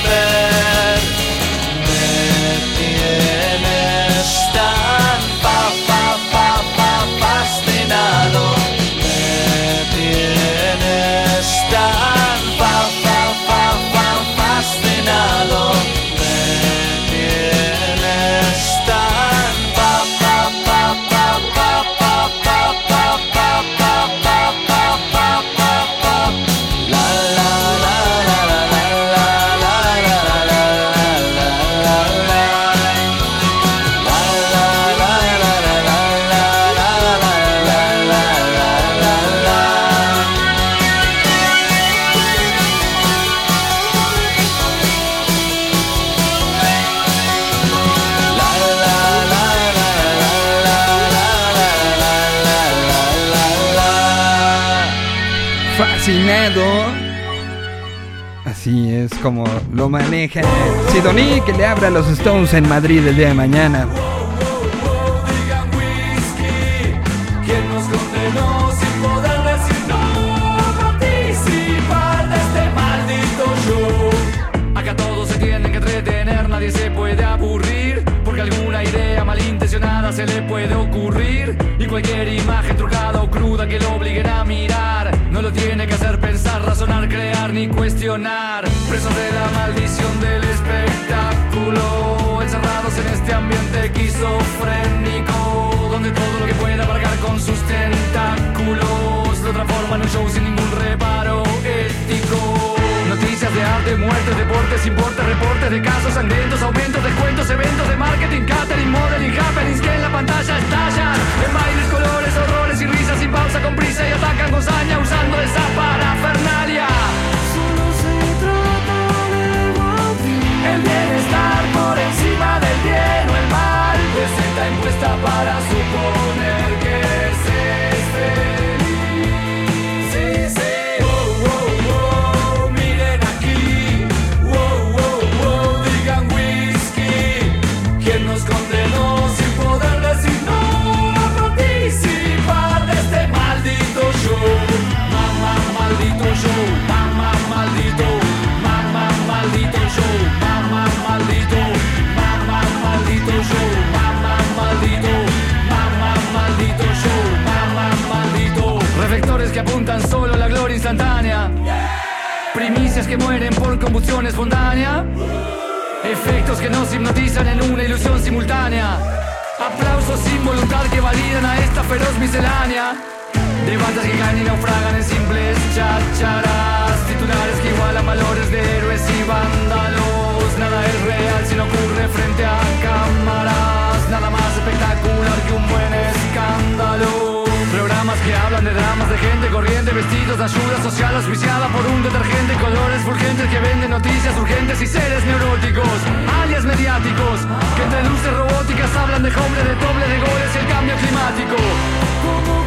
Como lo maneja Sidoní, que le abra a los Stones en Madrid el día de mañana. Se puede aburrir. Porque alguna idea malintencionada se le puede ocurrir. Y cualquier imagen trucada o cruda que lo obliguen a mirar. No lo tiene que hacer pensar, razonar, crear ni cuestionar presos de la maldición del espectáculo, encerrados en este ambiente esquizofrénico, donde todo lo que pueda abarcar con sus tentáculos lo transforma en un show sin ningún reparo ético. Noticias de arte, muertes, deportes, importa reportes de casos sangrientos, aumentos, descuentos, eventos de marketing, catering, modeling, happenings que en la pantalla estallan. En bailes, colores, horrores y risas sin pausa, con prisa y atacan con saña usando esa parafernalia. El bienestar por encima del bien o el mal. Presenta encuesta para suponer que y seres neuróticos, alias mediáticos, que entre luces robóticas hablan de hombre, de doble de goles y el cambio climático.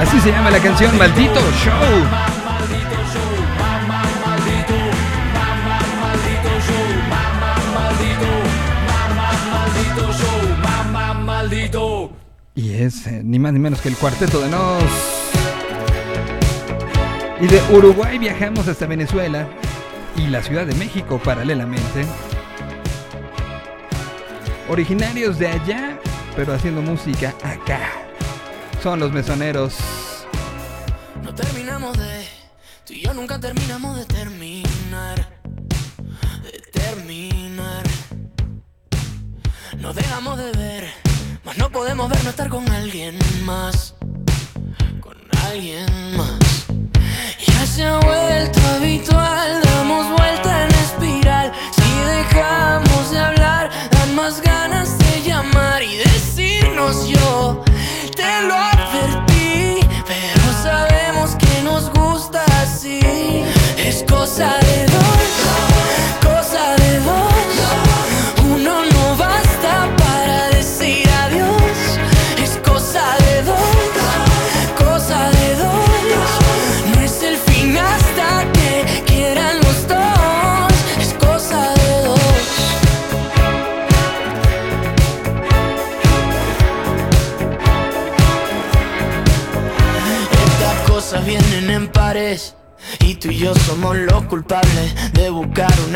Así se llama la canción Maldito Show. Y es eh, ni más ni menos que el cuarteto de Nos. Y de Uruguay viajamos hasta Venezuela y la Ciudad de México paralelamente. Originarios de allá, pero haciendo música acá. Son los mesoneros. cosa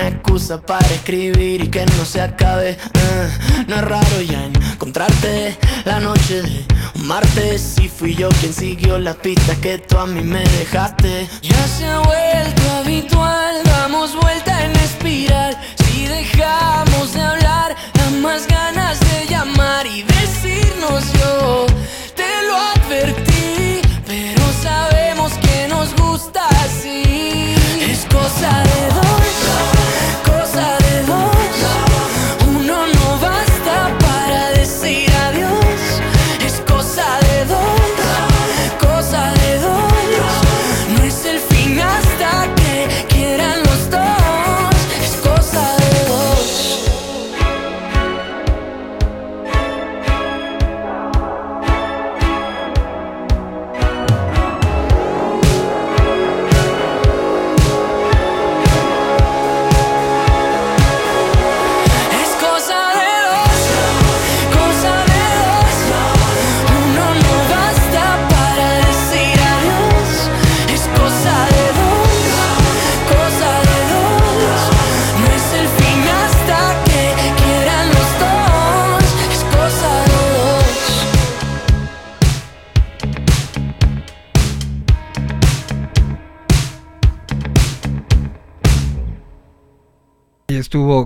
una excusa para escribir y que no se acabe. Eh, no es raro ya encontrarte la noche de un martes. Y fui yo quien siguió las pistas que tú a mí me dejaste. Ya se ha vuelto habitual, damos vuelta en espiral. Si dejamos de hablar, da más ganas de llamar y decirnos yo. Te lo advertí, pero sabemos que nos gusta así. Es cosa de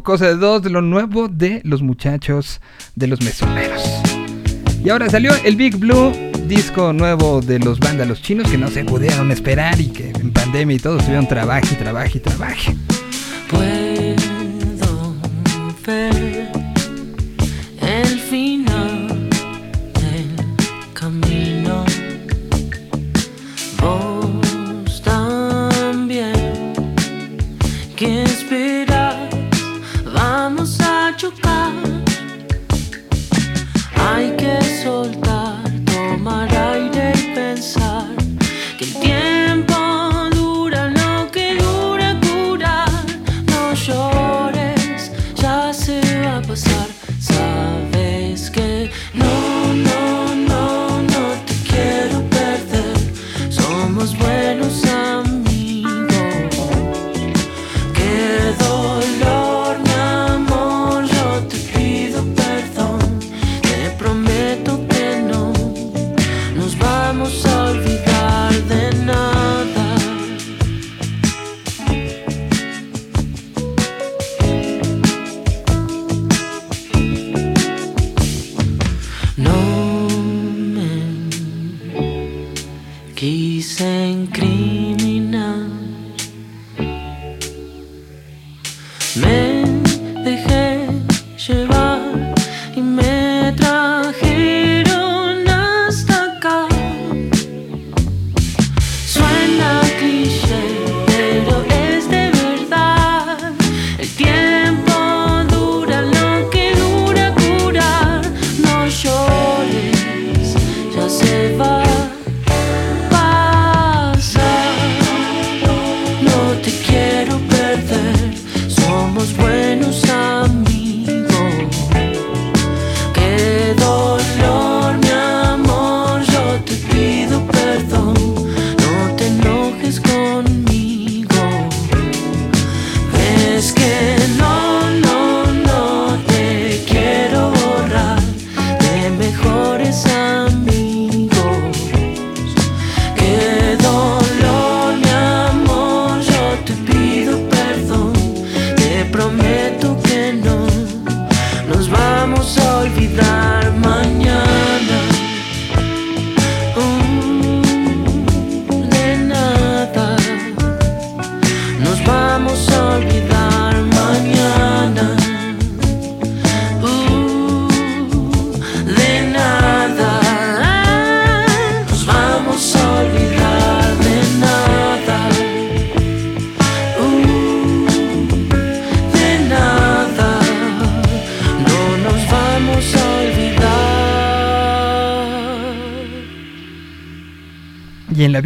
cosa de dos de lo nuevo de los muchachos de los mesoneros. Y ahora salió el Big Blue, disco nuevo de los vándalos chinos que no se pudieron esperar y que en pandemia y todo tuvieron trabajo y trabajo y trabajo. Pues...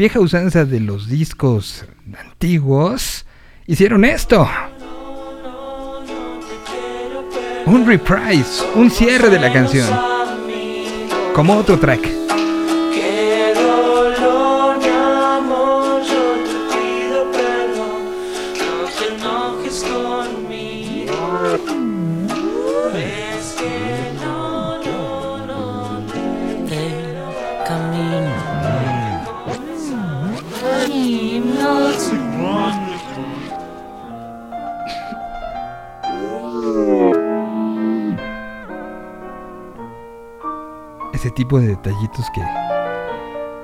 vieja usanza de los discos antiguos, hicieron esto. Un reprise, un cierre de la canción. Como otro track. De detallitos que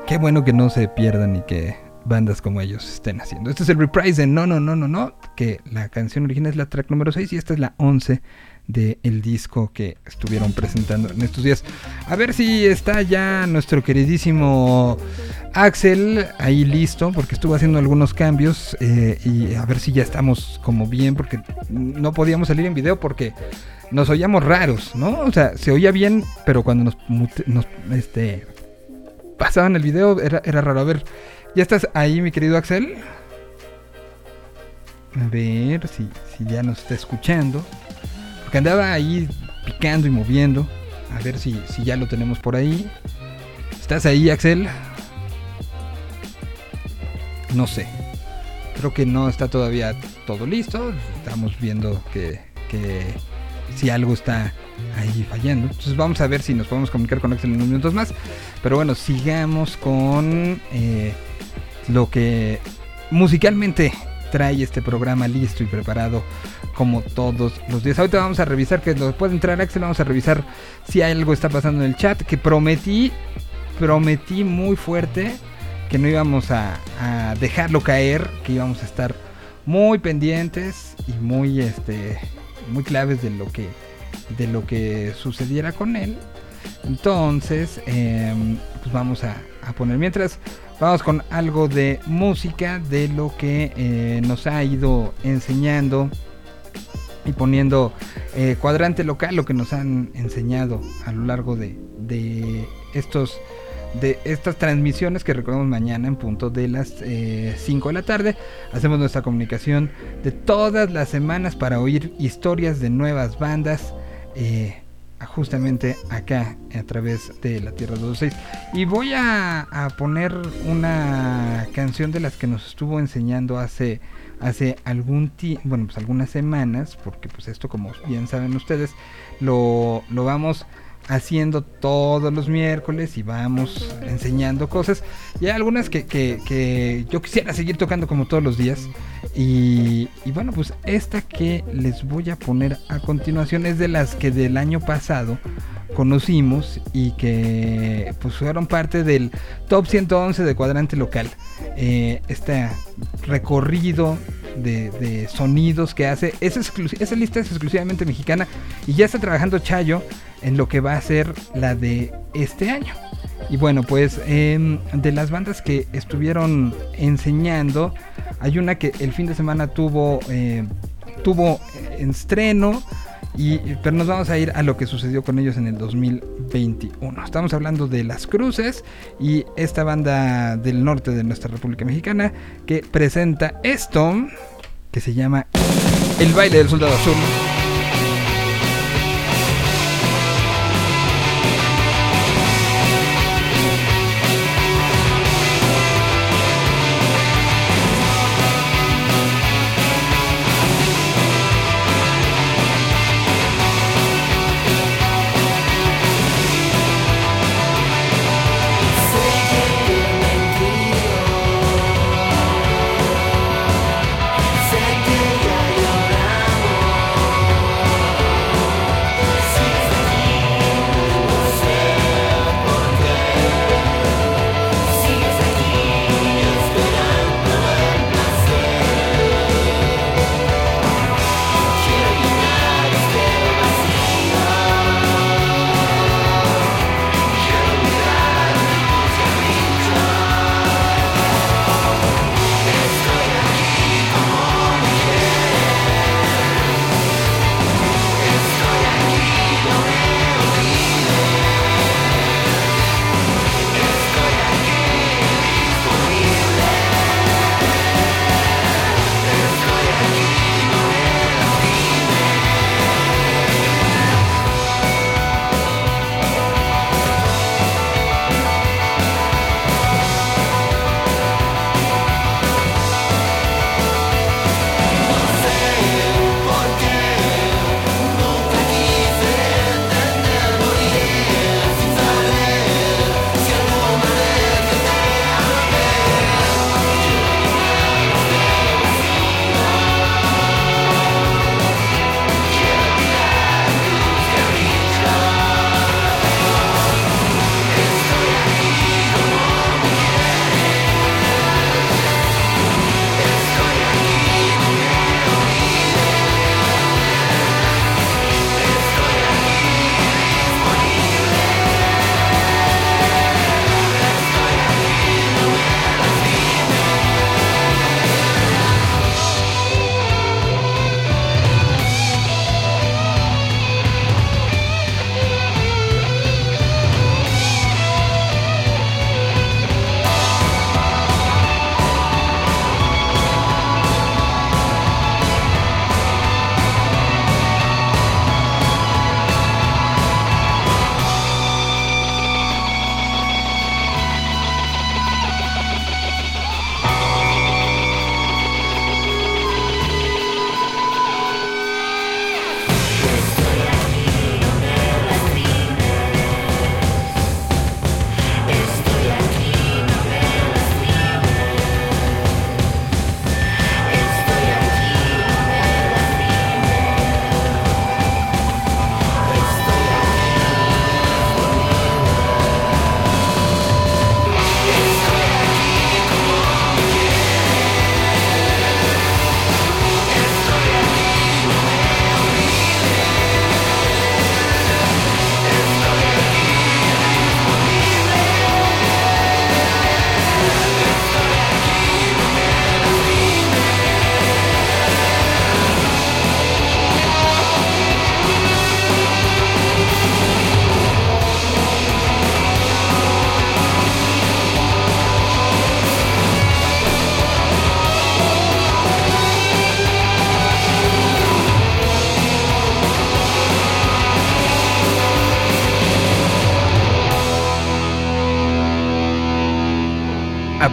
qué bueno que no se pierdan y que bandas como ellos estén haciendo. Este es el reprise de No, no, no, no, no, que la canción original es la track número 6 y esta es la 11 del disco que estuvieron presentando en estos días. A ver si está ya nuestro queridísimo Axel ahí listo, porque estuvo haciendo algunos cambios eh, y a ver si ya estamos como bien, porque no podíamos salir en video porque nos oíamos raros, ¿no? O sea, se oía bien, pero cuando nos, nos este, pasaban el video era, era raro. A ver, ¿ya estás ahí, mi querido Axel? A ver si, si ya nos está escuchando. Porque andaba ahí picando y moviendo. A ver si, si ya lo tenemos por ahí. ¿Estás ahí, Axel? No sé. Creo que no está todavía todo listo. Estamos viendo que, que si algo está ahí fallando. Entonces vamos a ver si nos podemos comunicar con Axel en unos minutos más. Pero bueno, sigamos con eh, lo que musicalmente trae este programa listo y preparado como todos los días. Ahorita vamos a revisar que después de entrar Axel vamos a revisar si algo está pasando en el chat que prometí prometí muy fuerte que no íbamos a, dejarlo caer, que íbamos a estar muy pendientes y muy este muy claves de lo que de lo que sucediera con él. Entonces, em, pues vamos a, a poner mientras vamos con algo de música de lo que eh, nos ha ido enseñando y poniendo eh, cuadrante local, lo que nos han enseñado a lo largo de, de estos de estas transmisiones que recordemos mañana en punto de las 5 de la tarde. Hacemos nuestra comunicación de todas las semanas para oír historias de nuevas bandas. eh, justamente acá a través de la Tierra 26 y voy a, a poner una canción de las que nos estuvo enseñando hace hace algún bueno pues algunas semanas porque pues esto como bien saben ustedes lo, lo vamos haciendo todos los miércoles y vamos enseñando cosas. Y hay algunas que, que- que yo quisiera seguir tocando como todos los días. Y, y bueno, pues esta que les voy a poner a continuación es de las que del año pasado conocimos y que pues fueron parte del top 111 de cuadrante local. Eh, este recorrido de, sonidos que hace, es esa lista es exclusivamente mexicana y ya está trabajando Chayo en lo que va a ser la de este año. Y bueno, pues em, de las bandas que estuvieron enseñando, hay una que el fin de semana tuvo, eh, tuvo eh, estreno, pero nos vamos a ir a lo que sucedió con ellos en el 2021. Estamos hablando de Las Cruces y esta banda del norte de nuestra República Mexicana que presenta esto que se llama El baile del soldado azul.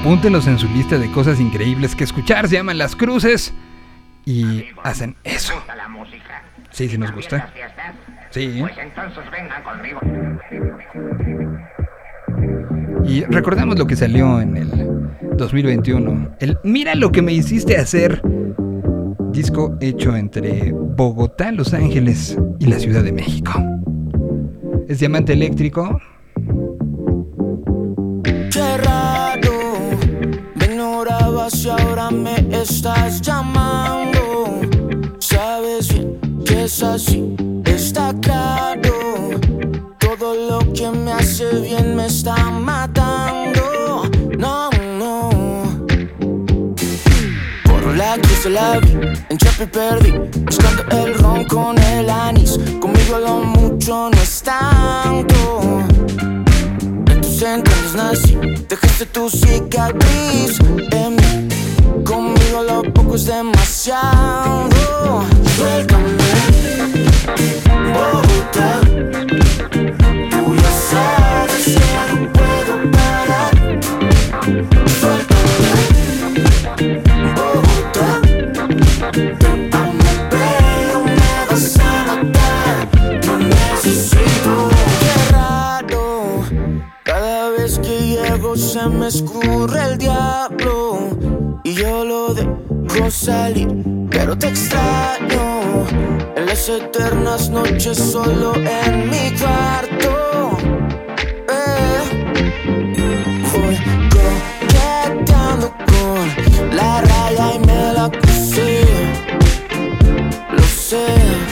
Apúntenlos en su lista de cosas increíbles que escuchar. Se llaman Las Cruces y hacen eso. la música? Sí, sí nos gusta. Sí. Pues entonces vengan conmigo. Y recordamos lo que salió en el 2021. El Mira lo que me hiciste hacer. Disco hecho entre Bogotá, Los Ángeles y la Ciudad de México. Es diamante eléctrico. Estás llamando. Sabes bien que es así, está claro. Todo lo que me hace bien me está matando. No, no. Por la cruz de la vi, en Chapi perdí, buscando el ron con el anís. Conmigo lo mucho no es tanto. En tus entrañas nací, dejaste tu cicatriz en mí. Es demasiado. Suéltame, Bogotá. Dejo salir, pero te extraño en las eternas noches solo en mi cuarto. Eh. Voy coqueteando con la raya y me la crucé, lo sé.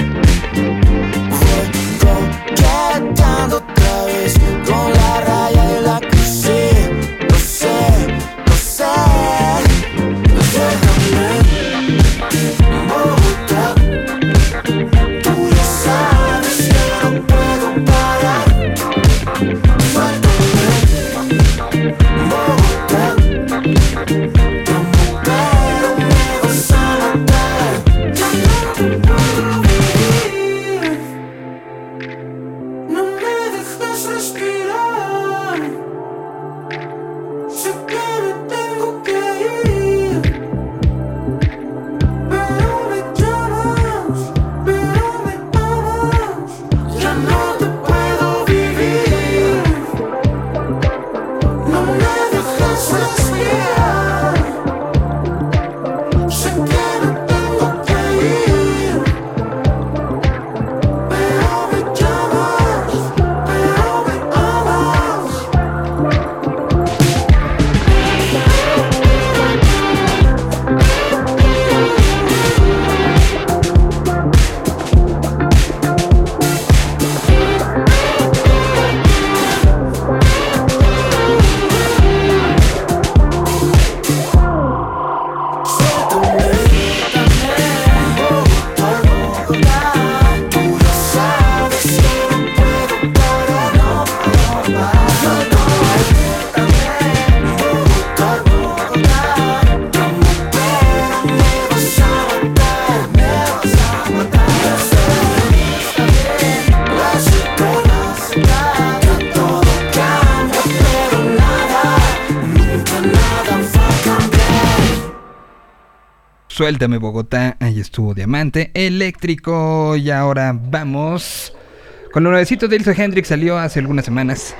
Suéltame Bogotá, ahí estuvo Diamante Eléctrico y ahora vamos con lo nuevecito de Ilse Hendrix, salió hace algunas semanas.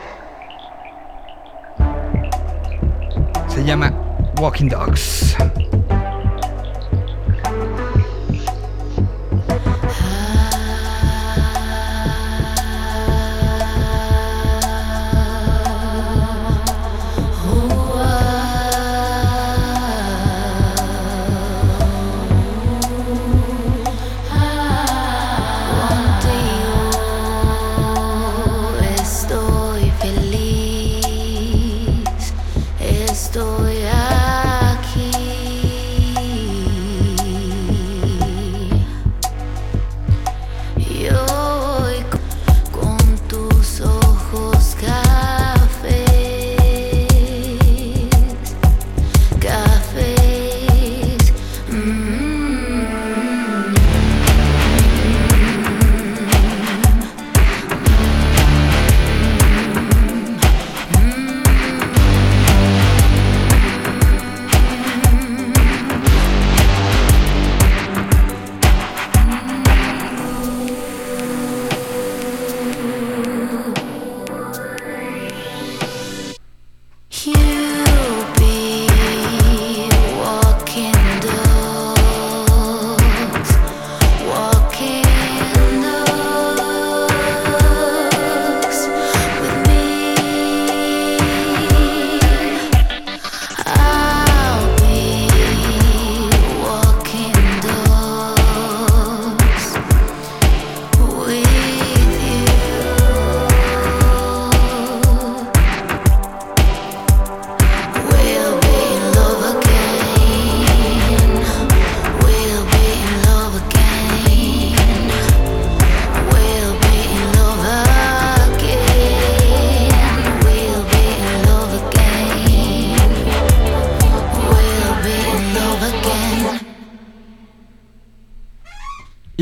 Se llama Walking Dogs.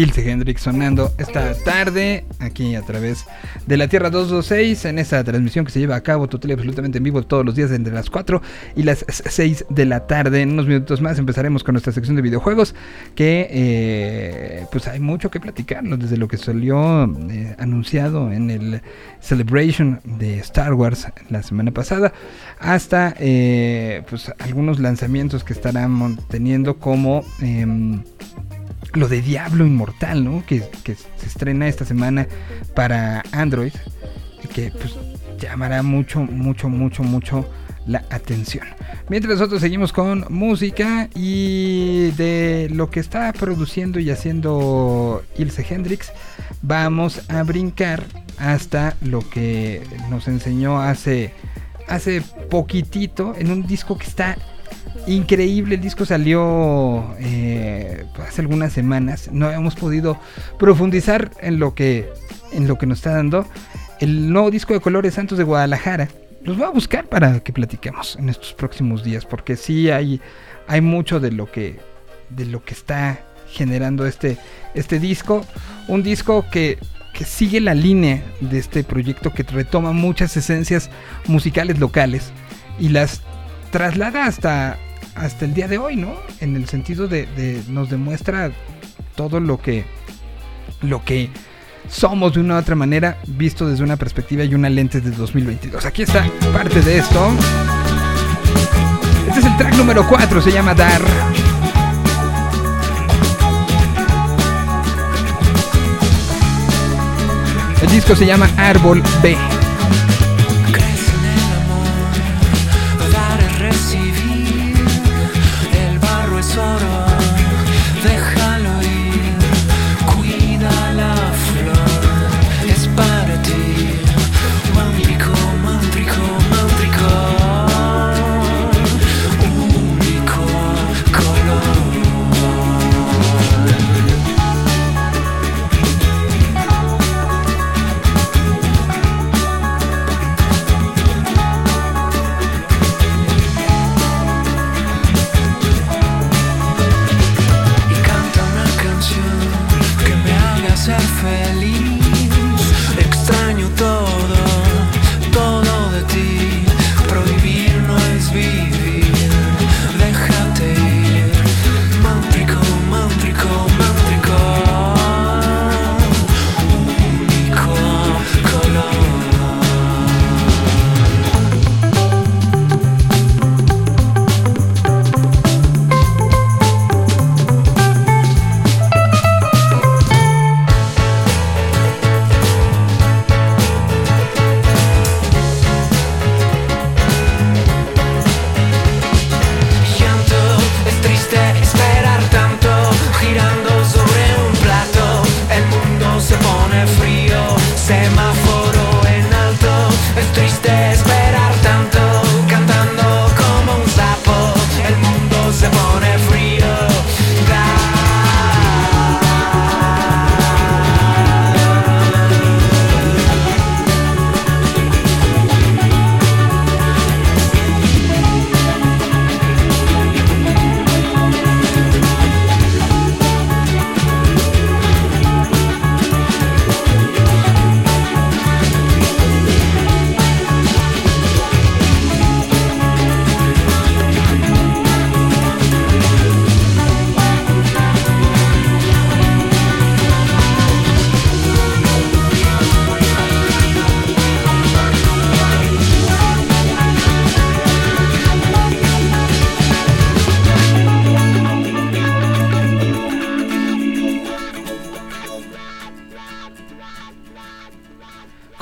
Ilse Hendrix sonando esta tarde aquí a través de la Tierra 226 en esta transmisión que se lleva a cabo total y absolutamente en vivo todos los días entre las 4 y las 6 de la tarde. En unos minutos más empezaremos con nuestra sección de videojuegos que eh, pues hay mucho que platicar ¿no? desde lo que salió eh, anunciado en el Celebration de Star Wars la semana pasada hasta eh, pues algunos lanzamientos que estarán teniendo como em, lo de Diablo Inmortal, ¿no? Que, que se estrena esta semana para Android y que pues llamará mucho, mucho, mucho, mucho la atención. Mientras nosotros seguimos con música y de lo que está produciendo y haciendo Ilse Hendrix, vamos a brincar hasta lo que nos enseñó hace, hace poquitito en un disco que está increíble. El disco salió eh, hace algunas semanas. No habíamos podido profundizar en lo que en lo que nos está dando el nuevo disco de Colores Santos de Guadalajara. Los voy a buscar para que platiquemos en estos próximos días, porque sí hay hay mucho de lo que de lo que está generando este este disco, un disco que que sigue la línea de este proyecto que retoma muchas esencias musicales locales y las traslada hasta, hasta el día de hoy, ¿no? En el sentido de, de nos demuestra todo lo que, lo que somos de una u otra manera, visto desde una perspectiva y una lente de 2022. Aquí está parte de esto. Este es el track número 4, se llama Dar. El disco se llama Árbol B.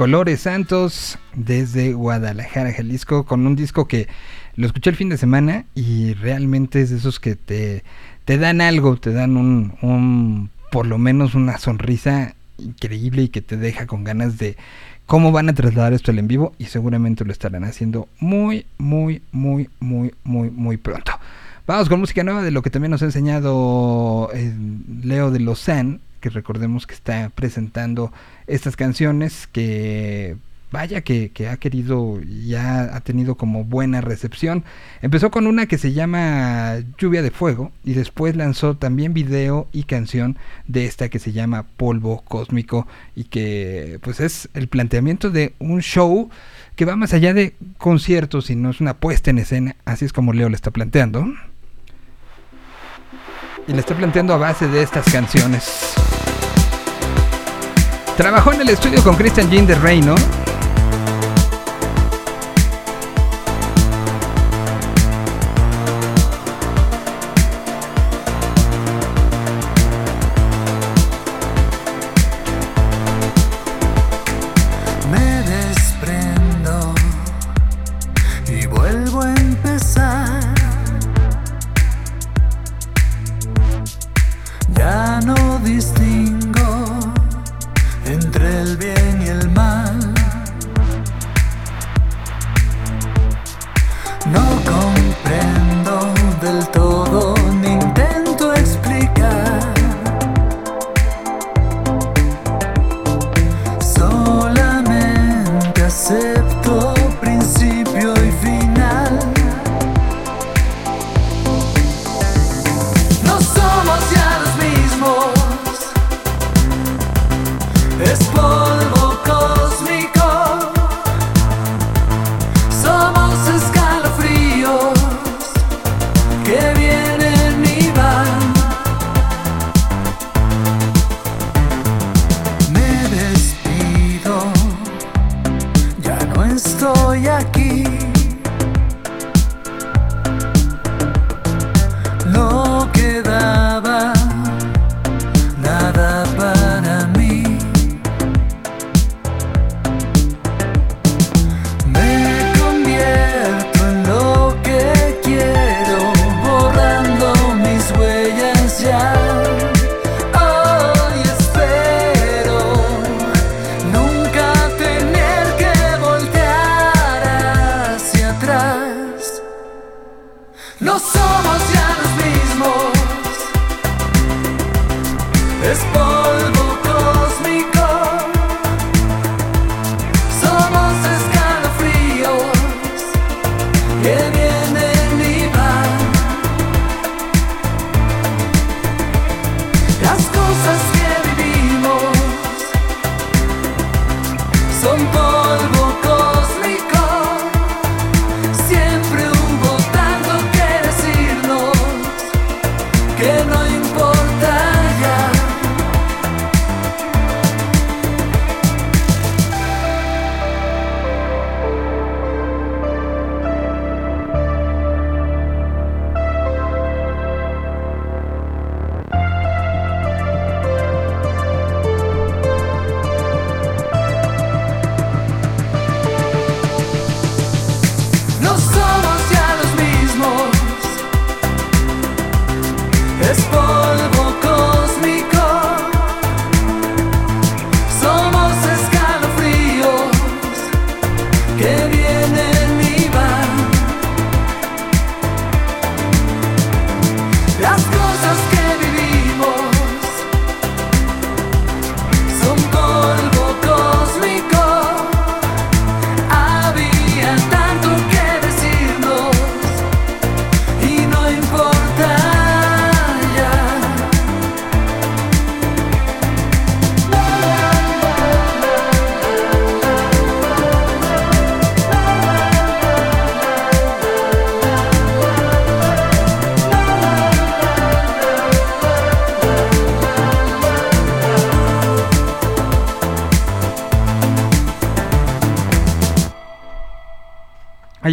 Colores Santos desde Guadalajara, Jalisco, con un disco que lo escuché el fin de semana y realmente es de esos que te, te dan algo, te dan un, un, por lo menos una sonrisa increíble y que te deja con ganas de cómo van a trasladar esto al en vivo y seguramente lo estarán haciendo muy, muy, muy, muy, muy, muy pronto. Vamos con música nueva de lo que también nos ha enseñado eh, Leo de Lausanne, que recordemos que está presentando estas canciones que vaya que, ha querido y ha, ha tenido como buena recepción. Empezó con una que se llama Lluvia de Fuego y después lanzó también video y canción de esta que se llama Polvo Cósmico y que pues es el planteamiento de un show que va más allá de conciertos y no es una puesta en escena, así es como Leo le está planteando. Y le está planteando a base de estas canciones. Trabajó en el estudio con Christian Jean de Reino.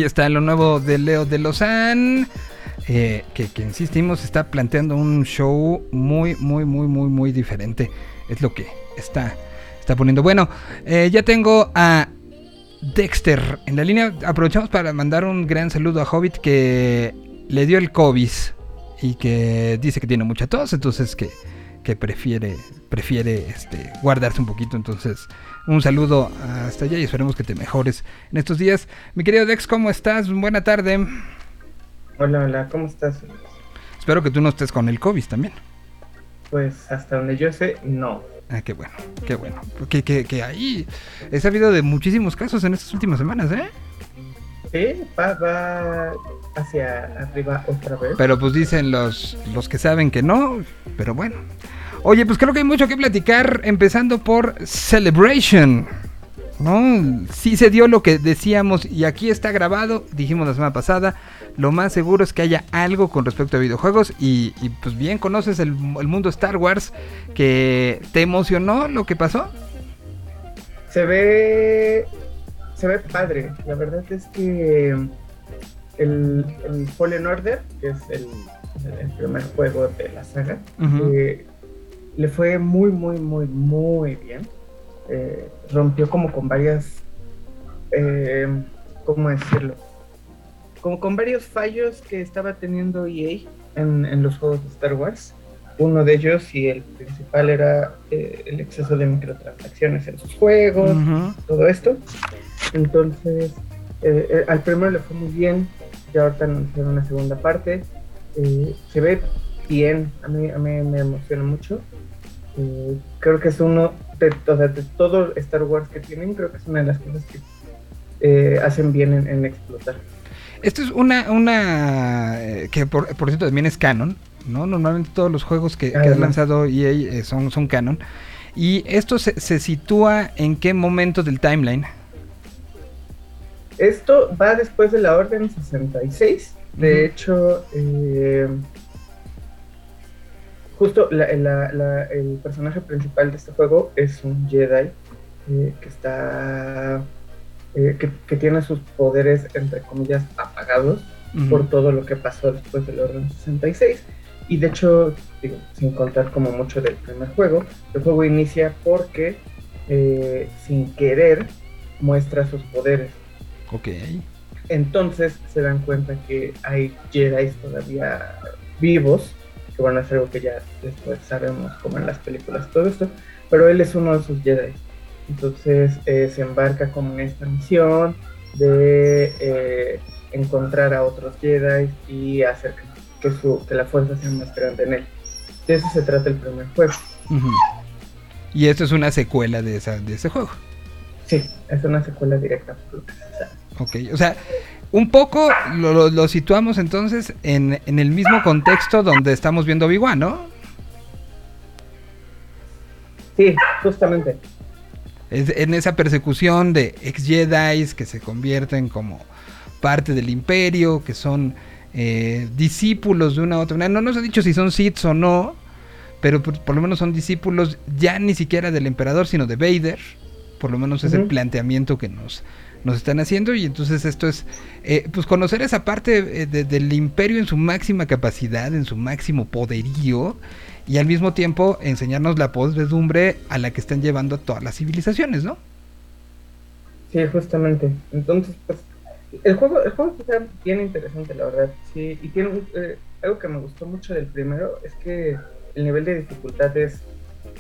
Está lo nuevo de Leo de Lozán. eh, que, insistimos, está planteando un show muy, muy, muy, muy, muy diferente. Es lo que está, está poniendo. Bueno, eh, ya tengo a Dexter en la línea. Aprovechamos para mandar un gran saludo a Hobbit que le dio el COVID y que dice que tiene mucha tos, entonces que, que prefiere, prefiere este, guardarse un poquito. Entonces, un saludo hasta allá y esperemos que te mejores en estos días. Mi querido Dex, ¿cómo estás? Buena tarde. Hola, hola, ¿cómo estás? Espero que tú no estés con el COVID también. Pues hasta donde yo sé, no. Ah, qué bueno, qué bueno. Que, que, que ahí he sabido de muchísimos casos en estas últimas semanas, ¿eh? Sí, va, va hacia arriba otra vez. Pero pues dicen los, los que saben que no, pero bueno. Oye, pues creo que hay mucho que platicar, empezando por Celebration. ¿No? Sí se dio lo que decíamos y aquí está grabado, dijimos la semana pasada, lo más seguro es que haya algo con respecto a videojuegos y, y, pues bien conoces el, el mundo Star Wars que te emocionó lo que pasó. Se ve se ve padre. La verdad es que el, el Fallen Order, que es el, el, primer juego de la saga, eh, le fue muy, muy, muy, muy bien. Eh, rompió como con varias, eh, ¿cómo decirlo? Como con varios fallos que estaba teniendo EA en, en los juegos de Star Wars. Uno de ellos y el principal era eh, el exceso de microtransacciones en sus juegos, todo esto. Entonces, eh, eh, al primero le fue muy bien, ya ahorita anunciaron una segunda parte. Se ve bien, a mí, a mí me emociona mucho. Creo que es uno de, o sea, de todo Star Wars que tienen, creo que es una de las cosas que eh, hacen bien en, en explotar. Esto es una, una eh, que por, por cierto también es canon, ¿no? Normalmente todos los juegos que, que ha lanzado EA eh, son, son canon. Y esto se, se sitúa en qué momento del timeline. Esto va después de la Orden 66. De hecho, eh, justo la- la- la- el personaje principal de este juego es un Jedi eh, que está. eh, que, que tiene sus poderes, entre comillas, apagados por todo lo que pasó después de la Orden 66. Y de hecho, digo, sin contar como mucho del primer juego, el juego inicia porque eh, sin querer muestra sus poderes. Ok. Entonces se dan cuenta que hay Jedi todavía vivos, que bueno, es algo que ya después sabemos como en las películas, todo esto, pero él es uno de esos Jedi. Entonces eh, se embarca como en esta misión de eh, encontrar a otros Jedi y hacer que, su, que la fuerza sea más grande en él. De eso se trata el primer juego. Y esto es una secuela de, esa, de ese juego. Sí, es una secuela directa. Ok, o sea, un poco lo, lo- lo situamos entonces en, en el mismo contexto donde estamos viendo Obi-Wan, ¿no? Sí, justamente. Es en esa persecución de ex Jedi que se convierten como parte del imperio, que son eh, discípulos de una u otra manera. No nos ha dicho si son Sith o no, pero por, por lo menos son discípulos ya ni siquiera del emperador, sino de Vader. Por lo menos es el planteamiento que nos, nos están haciendo. Y entonces esto es, eh, pues conocer esa parte eh, de- del imperio en su máxima capacidad, en su máximo poderío. Y al mismo tiempo enseñarnos la podredumbre a la que están llevando a todas las civilizaciones, ¿no? Sí, justamente. Entonces, pues, el juego, el juego está bien interesante, la verdad. Sí, y tiene eh, algo que me gustó mucho del primero es que el nivel de dificultad es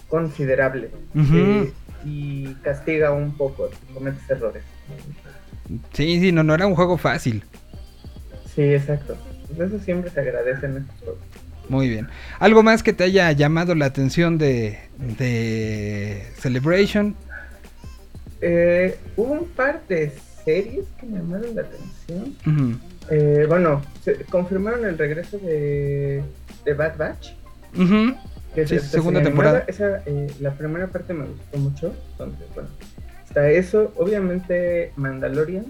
considerable eh, y castiga un poco si cometes errores. Sí, sí, no, no era un juego fácil. Sí, exacto. Eso siempre se agradece en estos juegos. Muy bien. ¿Algo más que te haya llamado la atención de, de Celebration? Eh, hubo un par de series que me llamaron la atención. Eh, bueno, se confirmaron el regreso de, de Bad Batch. Que es Sí, esta segunda temporada. Esa, eh, la primera parte me gustó mucho. Entonces, bueno, está eso. Obviamente, Mandalorian.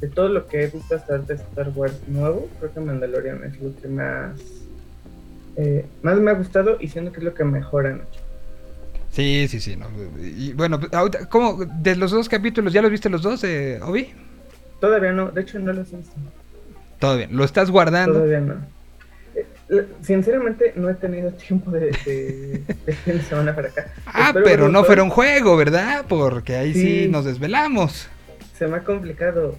De todo lo que he visto hasta de Star Wars nuevo, creo que Mandalorian es lo que más, eh, más me ha gustado y siento que es lo que mejor han hecho. Sí, sí, sí. no, Y bueno, pues, ¿cómo? ¿De los dos capítulos ya los viste los dos, eh, Obi? Todavía no, de hecho no los he visto. Bien. ¿Lo estás guardando? Todavía no. Sinceramente no he tenido tiempo de, de, de fin de semana para acá. Ah, Espero pero no fuera un juego, ¿verdad? Porque ahí sí, Sí. nos desvelamos. Se me ha complicado.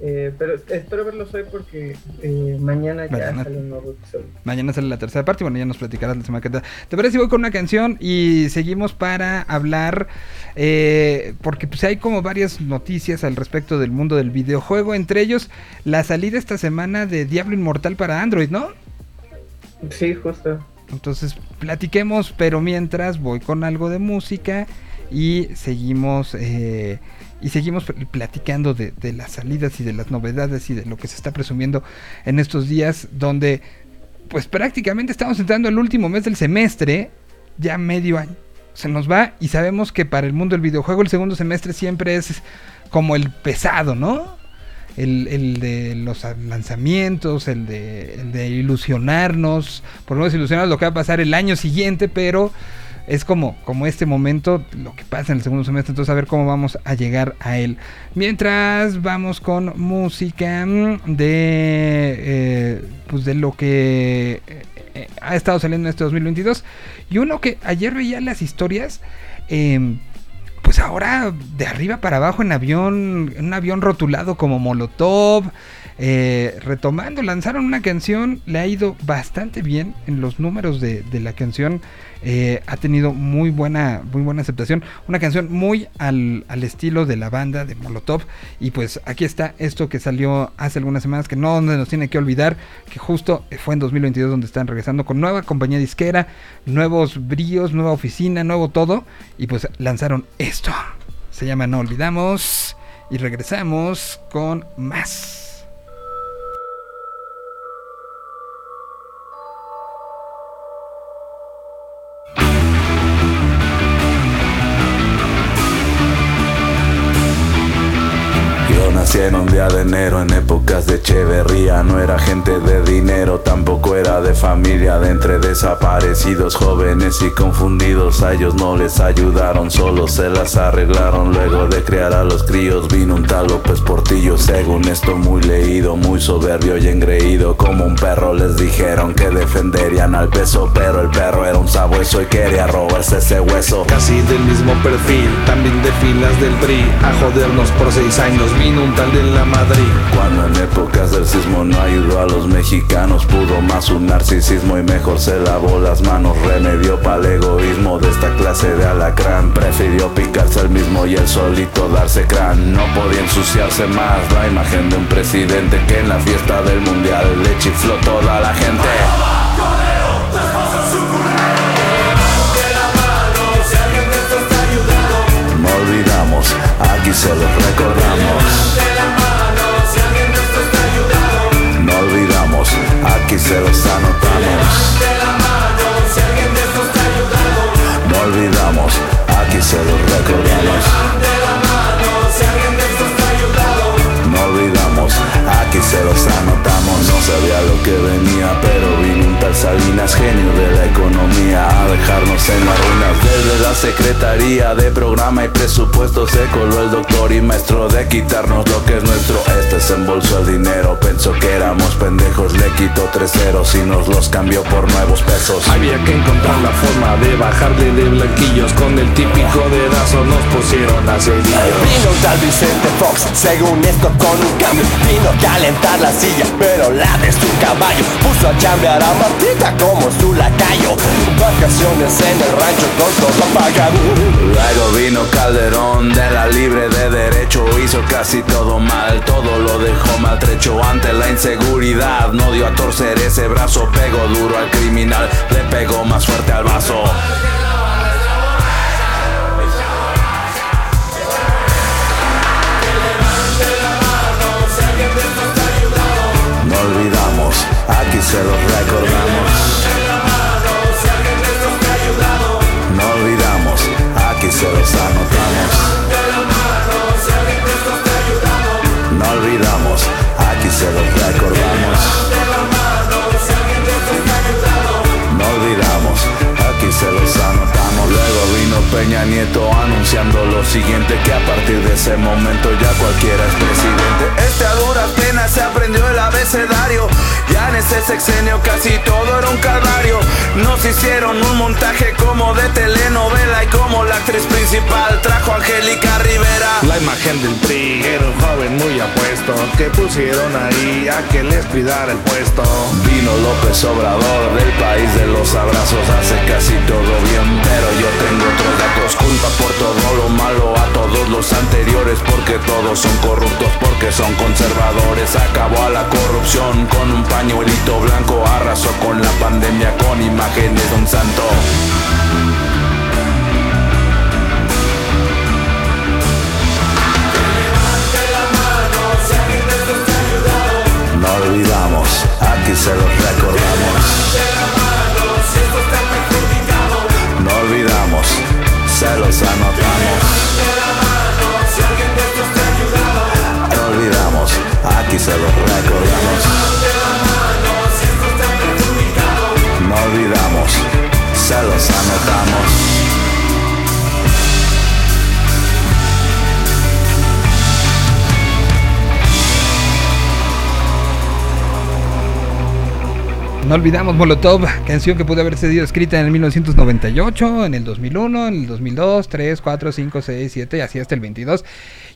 eh, pero espero verlos hoy porque eh, mañana ya Mañana. sale un nuevo episodio. Mañana sale la tercera parte y bueno, ya nos platicarás la semana que entra. ¿Te parece si voy con una canción y seguimos para hablar? eh, porque pues hay como varias noticias al respecto del mundo del videojuego, entre ellos la salida esta semana de Diablo Inmortal para Android, ¿no? Sí, justo. Entonces platiquemos, pero mientras voy con algo de música y seguimos eh, y seguimos pl- platicando de, de las salidas y de las novedades y de lo que se está presumiendo en estos días donde pues prácticamente estamos entrando al último mes del semestre, ya medio año. Se nos va y sabemos que para el mundo del videojuego el segundo semestre siempre es como el pesado, ¿no? El, el de los lanzamientos, el de, el de ilusionarnos, por lo menos ilusionarnos lo que va a pasar el año siguiente, pero es como, como este momento, lo que pasa en el segundo semestre, entonces a ver cómo vamos a llegar a él. Mientras vamos con música de, eh, pues de lo que eh, ha estado saliendo en este 2022. Y uno que ayer veía las historias, eh, pues ahora de arriba para abajo en avión, en un avión rotulado como Molotov. eh, retomando, lanzaron una canción, le ha ido bastante bien en los números de, de la canción. Eh, ha tenido muy buena, muy buena aceptación. Una canción muy al, al estilo de la banda de Molotov. Y pues aquí está esto que salió hace algunas semanas, que no nos tiene que olvidar, que justo fue en 2022 donde están regresando con nueva compañía disquera, nuevos bríos, nueva oficina, nuevo todo. Y pues lanzaron esto. Se llama No Olvidamos. Y regresamos con más. Un día de enero en épocas de Echeverría. No era gente de dinero, tampoco era de familia. De entre desaparecidos, jóvenes y confundidos A ellos no les ayudaron, solo se las arreglaron. Luego de criar a los críos vino un tal López Portillo. Según esto muy leído, muy soberbio y engreído. Como un perro les dijeron que defenderían al peso Pero el perro era un sabueso y quería robarse ese hueso. Casi del mismo perfil, también de filas del PRI A jodernos por seis años vino un tal de la Madrid. Cuando en épocas del sismo no ayudó a los mexicanos Pudo más un narcisismo y mejor se lavó las manos. Remedio para el egoísmo de esta clase de alacrán. Prefirió picarse el mismo y el solito darse crán. No podía ensuciarse más la imagen de un presidente Que en la fiesta del mundial le chifló toda la gente. Olvidamos, aquí se los recordamos aquí se los anotamos No olvidamos, aquí se los recordamos aquí se los anotamos. No sabía lo que venía, pero vino un tal Salinas, genio de la economía A dejarnos en las ruinas Desde la Secretaría de Programa y Presupuesto Se coló el doctor y maestro de quitarnos lo que es nuestro. Este desembolsó el dinero, pensó que éramos pendejos Le quitó tres ceros y nos los cambió por nuevos pesos. Había que encontrar la forma de bajarle de blanquillos Con el típico dedazo. Nos pusieron a cedillos Vino un tal Vicente Fox, según esto con un cambio. Vino a calentar la silla, pero la de su caballo Puso a chambear a Martita como su lacayo. Vacaciones en el rancho con todo pagado. Luego vino Calderón de la libre de derecho Hizo casi todo mal, todo lo dejó maltrecho Ante la inseguridad. No dio a torcer ese brazo Pegó duro al criminal, le pegó más fuerte al vaso Peña Nieto anunciando lo siguiente Que a partir de ese momento ya cualquiera es presidente. Este a duras penas se aprendió el abecedario Ya en ese sexenio casi todo era un calvario. Nos hicieron un montaje como de telenovela Y como la actriz principal trajo a Angélica Rivera. La imagen del PRI era un joven muy apuesto Que pusieron ahí a que les cuidara el puesto. Vino López Obrador del país de los abrazos Hace casi todo bien, pero yo tengo otros datos Culpa por todo lo malo a todos los anteriores porque todos son corruptos, porque son conservadores. Acabó a la corrupción con un pañuelito blanco, arrasó con la pandemia con imágenes de un santo. No olvidamos, aquí se los recordamos. No olvidamos, se los anotamos. No olvidamos, aquí se los recordamos. No olvidamos, se los anotamos. No olvidamos Molotov, canción que pudo haber sido escrita en el 1998, en el 2001, en el 2002, 3, 4, 5, 6, 7 y así hasta el 22.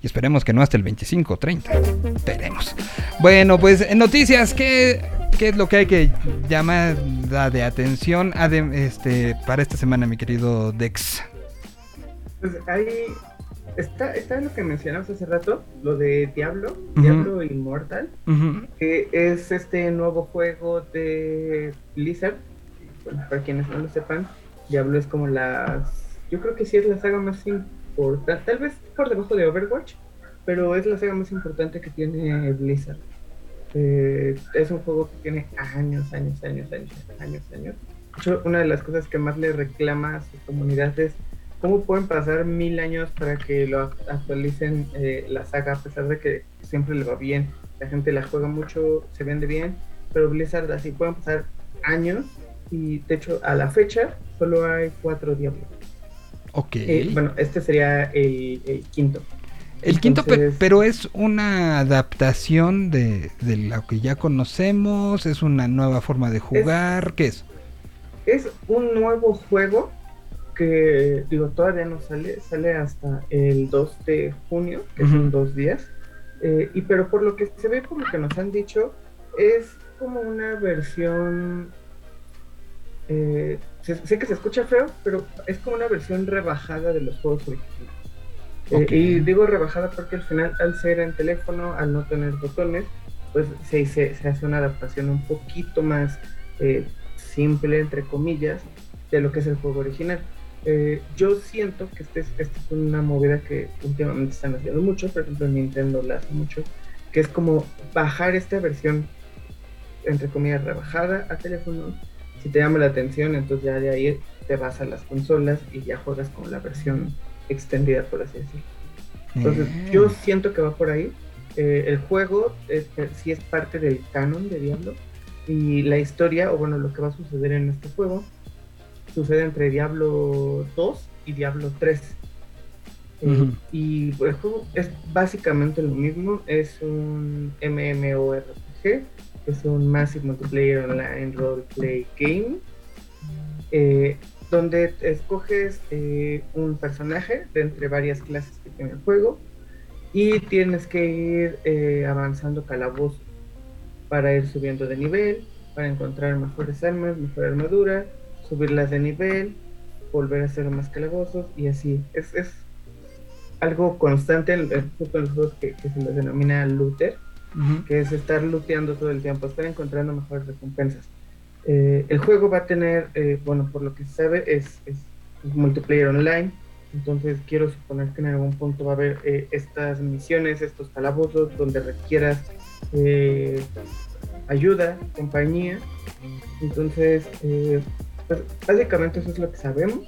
Y esperemos que no hasta el 25, 30. Esperemos. Bueno, pues en noticias, ¿qué, qué es lo que hay que llamar la de atención este, para esta semana, mi querido Dex? Pues ahí está, está lo que mencionamos hace rato, lo de Diablo. Diablo Immortal, que es este nuevo juego de Blizzard. Bueno, para quienes no lo sepan, Diablo es como la... Yo creo que sí es la saga más importante, tal vez por debajo de Overwatch, pero es la saga más importante que tiene Blizzard. Eh, es un juego que tiene años, años, años, años, años, años. De hecho, una de las cosas que más le reclama a su comunidad es cómo pueden pasar mil años para que lo act- actualicen eh, la saga, a pesar de que siempre le va bien. La gente la juega mucho, se vende bien, pero Blizzard así pueden pasar años y de hecho a la fecha solo hay cuatro Diablos. Ok. Eh, bueno, este sería el, el quinto. El quinto, pero es una adaptación de, de lo que ya conocemos, es una nueva forma de jugar, ¿qué es? Es un nuevo juego que, digo, todavía no sale, sale hasta el 2 de junio, que son dos días. Eh, y pero por lo que se ve, por lo que nos han dicho, es como una versión. eh, sé, sé que se escucha feo, pero es como una versión rebajada de los juegos originales. Eh, y digo rebajada porque al final, al ser en teléfono, al no tener botones, pues se, se, se hace una adaptación un poquito más eh, simple, entre comillas, de lo que es el juego original. Eh, yo siento que este es, esta es una movida que últimamente están haciendo mucho, por ejemplo Nintendo la hace mucho, que es como bajar esta versión, entre comillas, rebajada a teléfono. Si te llama la atención, entonces ya de ahí te vas a las consolas y ya juegas con la versión extendida, por así decirlo. Entonces, Eh. yo siento que va por ahí. Eh, el juego es, sí es parte del canon de Diablo. Y la historia, o bueno, lo que va a suceder en este juego, sucede entre Diablo 2 y Diablo 3. Eh. Y el juego es básicamente lo mismo. Es un MMORPG, es un Massive Multiplayer Online Roleplay Game. eh, donde escoges eh, un personaje de entre varias clases que tiene el juego y tienes que ir eh, avanzando calabozo para ir subiendo de nivel, para encontrar mejores armas, mejor armadura, subirlas de nivel, volver a hacer más calabozos y así. Es, es algo constante en, los juegos que, que se les denomina looter, que es estar looteando todo el tiempo, estar encontrando mejores recompensas. Eh, el juego va a tener, eh, bueno, por lo que se sabe, es, es multiplayer online. Entonces quiero suponer que en algún punto va a haber eh, estas misiones, estos calabozos donde requieras eh, ayuda, compañía. Entonces, eh, pues, básicamente eso es lo que sabemos.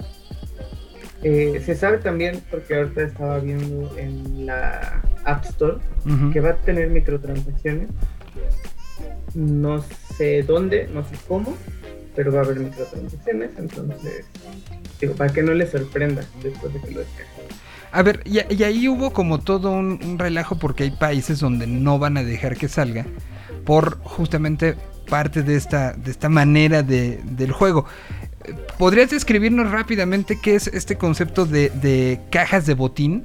Eh, se sabe también, porque ahorita estaba viendo en la App Store, que va a tener microtransacciones. No sé dónde, no sé cómo, pero va a haber microtransacciones. Entonces, digo, para que no les sorprenda después de que lo descarguen. A ver, y, y ahí hubo como todo un, un relajo porque hay países donde no van a dejar que salga por justamente parte de esta, de esta manera de, del juego. ¿Podrías describirnos rápidamente qué es este concepto de, de cajas de botín?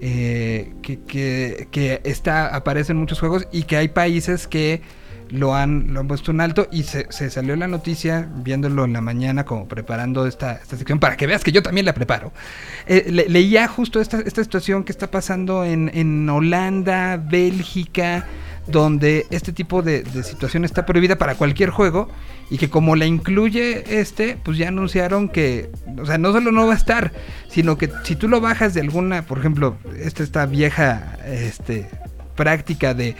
Eh, que, que- que está, aparece en muchos juegos y que hay países que lo han, lo han puesto en alto y se, se salió la noticia viéndolo en la mañana como preparando esta, esta sección para que veas que yo también la preparo. Eh, le- leía justo esta, esta situación que está pasando en, en Holanda, Bélgica, donde este tipo de, situación está prohibida para cualquier juego y que como la incluye este, pues ya anunciaron que, o sea, no solo no va a estar, sino que si tú lo bajas de alguna, por ejemplo, esta, esta vieja este, práctica de,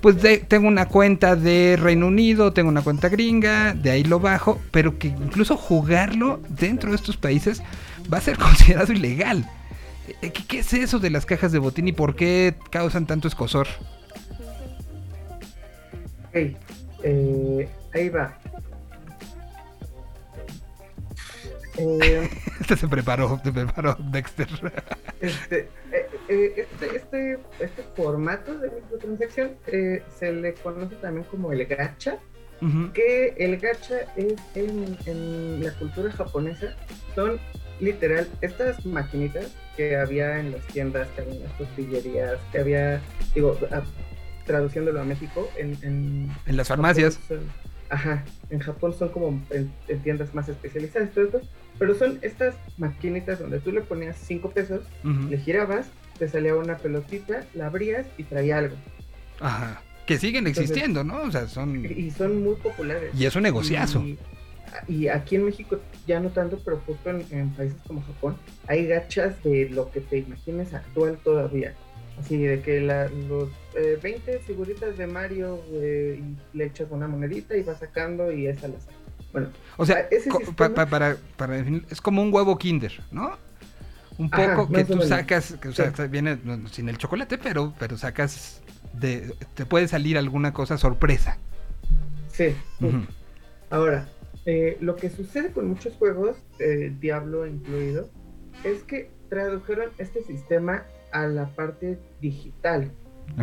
pues tengo una cuenta de Reino Unido, tengo una cuenta gringa, de ahí lo bajo, pero que incluso jugarlo dentro de estos países va a ser considerado ilegal. Eh, ¿Qué, qué es eso de las cajas de botín y por qué causan tanto escosor? Ok, eh, ahí va. Eh, Este se preparó, se preparó Dexter. este, eh, eh, este, este, este formato de microtransacción eh, se le conoce también como el gacha, que el gacha es en, en la cultura japonesa, son literal estas maquinitas que había en las tiendas, que había en las tortillerías, que había, digo, traduciéndolo a México, en, en, En las farmacias. Japón son- ajá, en Japón son como en, en tiendas más especializadas, y todo esto, pero son estas maquinitas donde tú le ponías 5 pesos, le girabas, te salía una pelotita, la abrías y traía algo. Ajá. Que siguen Entonces- existiendo, ¿no? O sea, son... Y son muy populares. Y es un negociazo. Y, y aquí en México ya no tanto, pero justo en, en países como Japón hay gachas de lo que te imagines actual todavía. Así de que la- los eh, 20 figuritas de Mario eh, y le echas una monedita y vas sacando y esa la sacas. Bueno, O sea, ese sistema- pa- pa- para, para definir, es como un huevo Kinder, ¿no? Un Ajá, poco que tú sacas, que, o sea, Sí. viene no, sin el chocolate, pero, pero sacas de, te puede salir alguna cosa sorpresa. Sí. Ahora, eh, lo que sucede con muchos juegos, eh, Diablo incluido, es que tradujeron este sistema a la parte digital.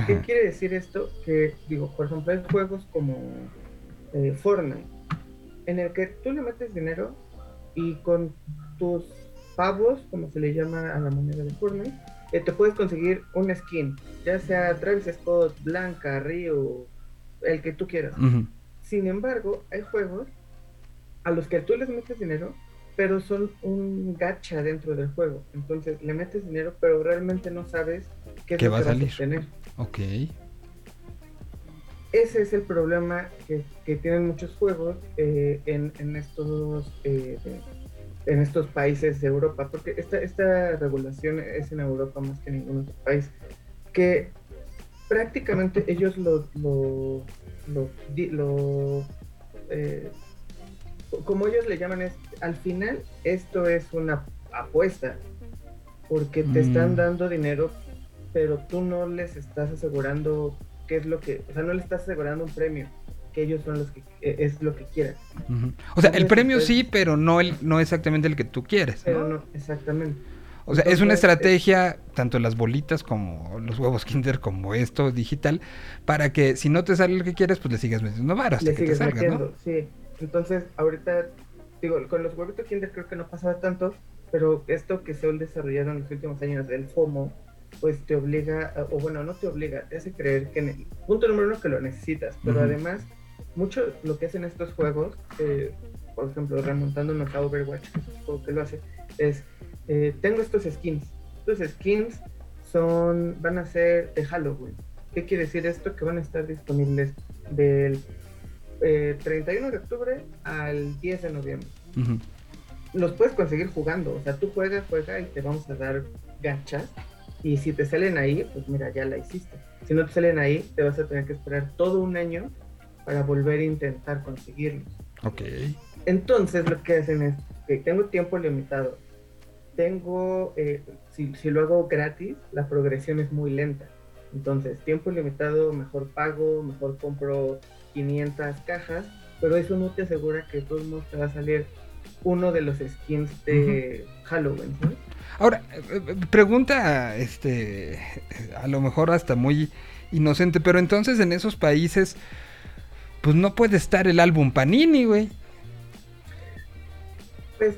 ¿Qué quiere decir esto? Que, digo, por ejemplo, hay juegos como eh, Fortnite, en el que tú le metes dinero y con tus pavos, como se le llama a la moneda de Fortnite, eh, te puedes conseguir un skin, ya sea Travis Scott, Blanca, Rio, el que tú quieras. Sin embargo, hay juegos a los que tú les metes dinero, pero son un gacha dentro del juego. Entonces le metes dinero, pero realmente no sabes qué, es ¿Qué lo va a que vas salir? obtener. Ok. Ese es el problema que, que tienen muchos juegos eh, en, en estos eh, en estos países de Europa, porque esta, esta regulación es en Europa más que en ningún otro país, que prácticamente ellos lo, lo, lo, lo, eh, como ellos le llaman es, al final esto es una apuesta, porque te Mm. están dando dinero, pero tú no les estás asegurando qué es lo que, o sea, no le estás asegurando un premio, que ellos son los que, eh, es lo que quieran. O sea, el premio pues, sí, pero no el no exactamente el que tú quieres. Pero ¿no? no, exactamente. O sea, es una estrategia, tanto las bolitas como los huevos Kinder, como esto digital, para que si no te sale el que quieres, pues le sigas metiendo varo hasta le que te sigues salga, metiendo, ¿no? sí. Entonces, ahorita, digo, con los huevitos Kinder creo que no pasaba tanto, pero esto que se ha desarrollado en los últimos años del FOMO, pues te obliga, a- o bueno, no te obliga, te hace creer que, ne- punto número uno, que lo necesitas, pero además, mucho lo que hacen estos juegos, eh, por ejemplo, remontándonos a Overwatch, que juego que lo hace, es, eh, tengo estos skins, estos skins son, van a ser de Halloween. ¿Qué quiere decir esto? Que van a estar disponibles del eh, 31 de octubre al 10 de noviembre. Los puedes conseguir jugando, o sea, tú juegas, juega y te vamos a dar gachas. Y si te salen ahí, pues mira, ya la hiciste. Si no te salen ahí, te vas a tener que esperar todo un año para volver a intentar conseguirlos. Ok. Entonces lo que hacen es que tengo tiempo limitado. Tengo, eh, si, si lo hago gratis, la progresión es muy lenta. Entonces, tiempo limitado, mejor pago, mejor compro 500 cajas, pero eso no te asegura que todos modos te va a salir uno de los skins de Halloween. ¿no? Ahora, eh, eh, pregunta, este, a lo mejor hasta muy inocente, pero entonces en esos países, pues no puede estar el álbum Panini, güey. Pues,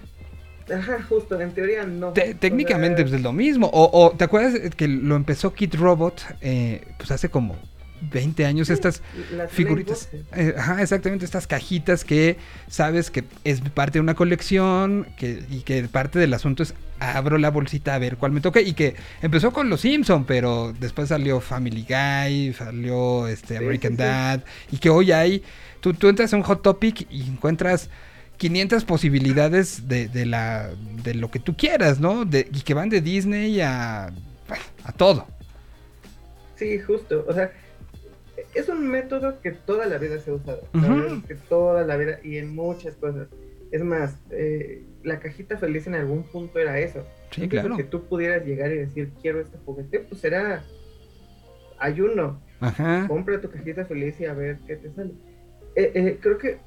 ajá, justo, en teoría no. Te- O técnicamente sea, pues, es lo mismo. O, o, ¿te acuerdas que lo empezó Kid Robot? eh, pues hace como 20 años estas figuritas. Eh, ajá, exactamente, estas cajitas que sabes que es parte de una colección que, y que parte del asunto es abro la bolsita a ver cuál me toca y que empezó con Los Simpson, pero después salió Family Guy, salió este American sí. Dad y que hoy hay, tú, tú entras a un Hot Topic y encuentras 500 posibilidades de, de la, de lo que tú quieras, ¿no? De, y que van de Disney a, a todo. Sí, justo. O sea, es un método que toda la vida se ha usado. Verdad es que toda la vida y en muchas cosas. Es más, eh, la cajita feliz en algún punto era eso. Sí, claro. Que tú pudieras llegar y decir, quiero este juguete, pues era ayuno. Ajá. Compra tu cajita feliz y a ver qué te sale. Eh, eh, creo que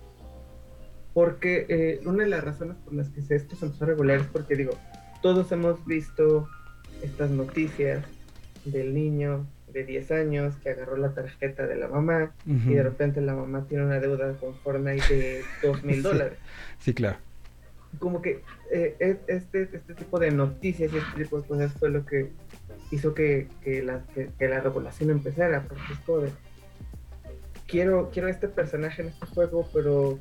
porque eh, una de las razones por las que se- esto se empezó a regular es porque digo, todos hemos visto estas noticias del niño de 10 años que agarró la tarjeta de la mamá y de repente la mamá tiene una deuda con Fortnite de 2 mil dólares. Sí, claro. Como que eh, es- este, este tipo de noticias y este tipo de cosas fue lo que hizo que, que la, que, que la regulación empezara, porque es como de, quiero, quiero este personaje en este juego, pero...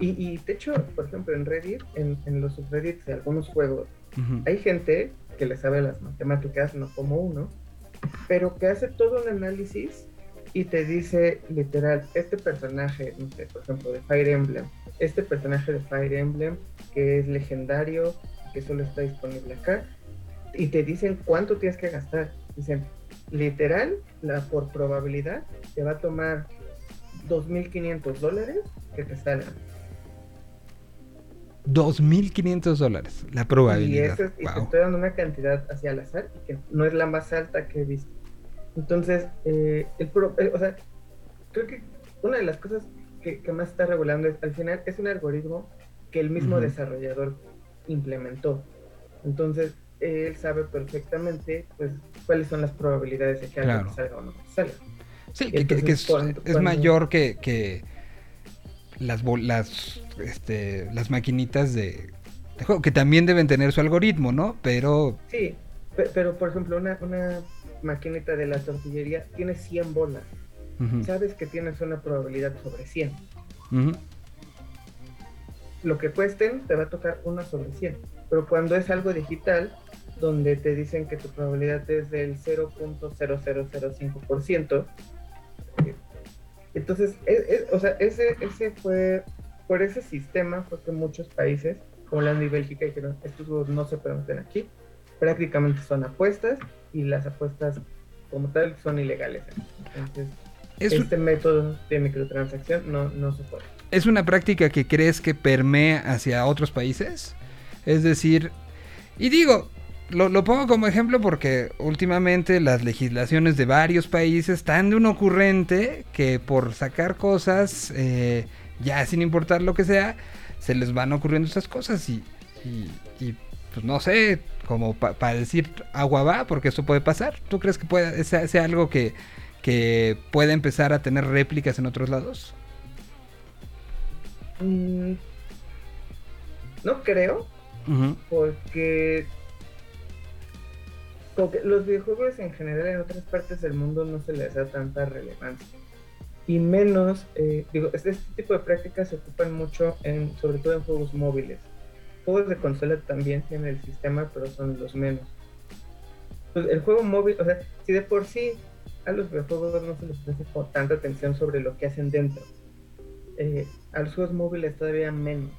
Y, y de hecho, por ejemplo, en Reddit, en, en los subreddits de algunos juegos, hay gente que le sabe las matemáticas, no como uno, pero que hace todo un análisis y te dice literal, este personaje, no sé, por ejemplo, de Fire Emblem, este personaje de Fire Emblem que es legendario, que solo está disponible acá, y te dicen cuánto tienes que gastar. Dicen, literal, la, por probabilidad, te va a tomar 2.500 dólares que te salgan. 2.500 dólares, la Y, probabilidad. eso y te Wow. estoy dando una cantidad hacia al azar y que no es la más alta que he visto. Entonces, eh, el pro- eh, o sea, creo que una de las cosas que, que más está regulando es, al final, es un algoritmo que el mismo desarrollador implementó. Entonces, él sabe perfectamente, pues, cuáles son las probabilidades de que algo Claro. te salga o no te salga. Sí, que, es, cuando- es cuando- mayor que, que las, las, este, las maquinitas de, de juego, que también deben tener su algoritmo, ¿no? Pero Sí, pe- pero por ejemplo, una, una maquinita de la tortillería tiene 100 bolas. Sabes que tienes una probabilidad sobre 100. ujú, Lo que cuesten te va a tocar una sobre 100. Pero cuando es algo digital, donde te dicen que tu probabilidad es del 0.0005%, eh, entonces, es- es- o sea, ese, ese fue, por ese sistema fue que muchos países, como Holanda y Bélgica, dijeron, estos juegos no se permiten aquí, prácticamente son apuestas y las apuestas como tal son ilegales. Entonces, Es un- este método de microtransacción no, no se puede. ¿es una práctica que crees que permea hacia otros países? Es decir, y digo, lo, lo pongo como ejemplo porque últimamente las legislaciones de varios países están de un ocurrente que por sacar cosas, eh, ya sin importar lo que sea, se les van ocurriendo estas cosas y, y- y, pues no sé, como para decir agua va, porque eso puede pasar. ¿Tú crees que puede, sea, sea algo que, que pueda empezar a tener réplicas en otros lados? Mm, no creo, porque como que los videojuegos en general en otras partes del mundo no se les da tanta relevancia. Y menos, eh, digo, este, este tipo de prácticas se ocupan mucho, en, sobre todo en juegos móviles. Juegos de consola también tienen el sistema, pero son los menos. Pues el juego móvil, o sea, si de por sí a los videojuegos no se les presta tanta atención sobre lo que hacen dentro, eh, a los juegos móviles todavía menos.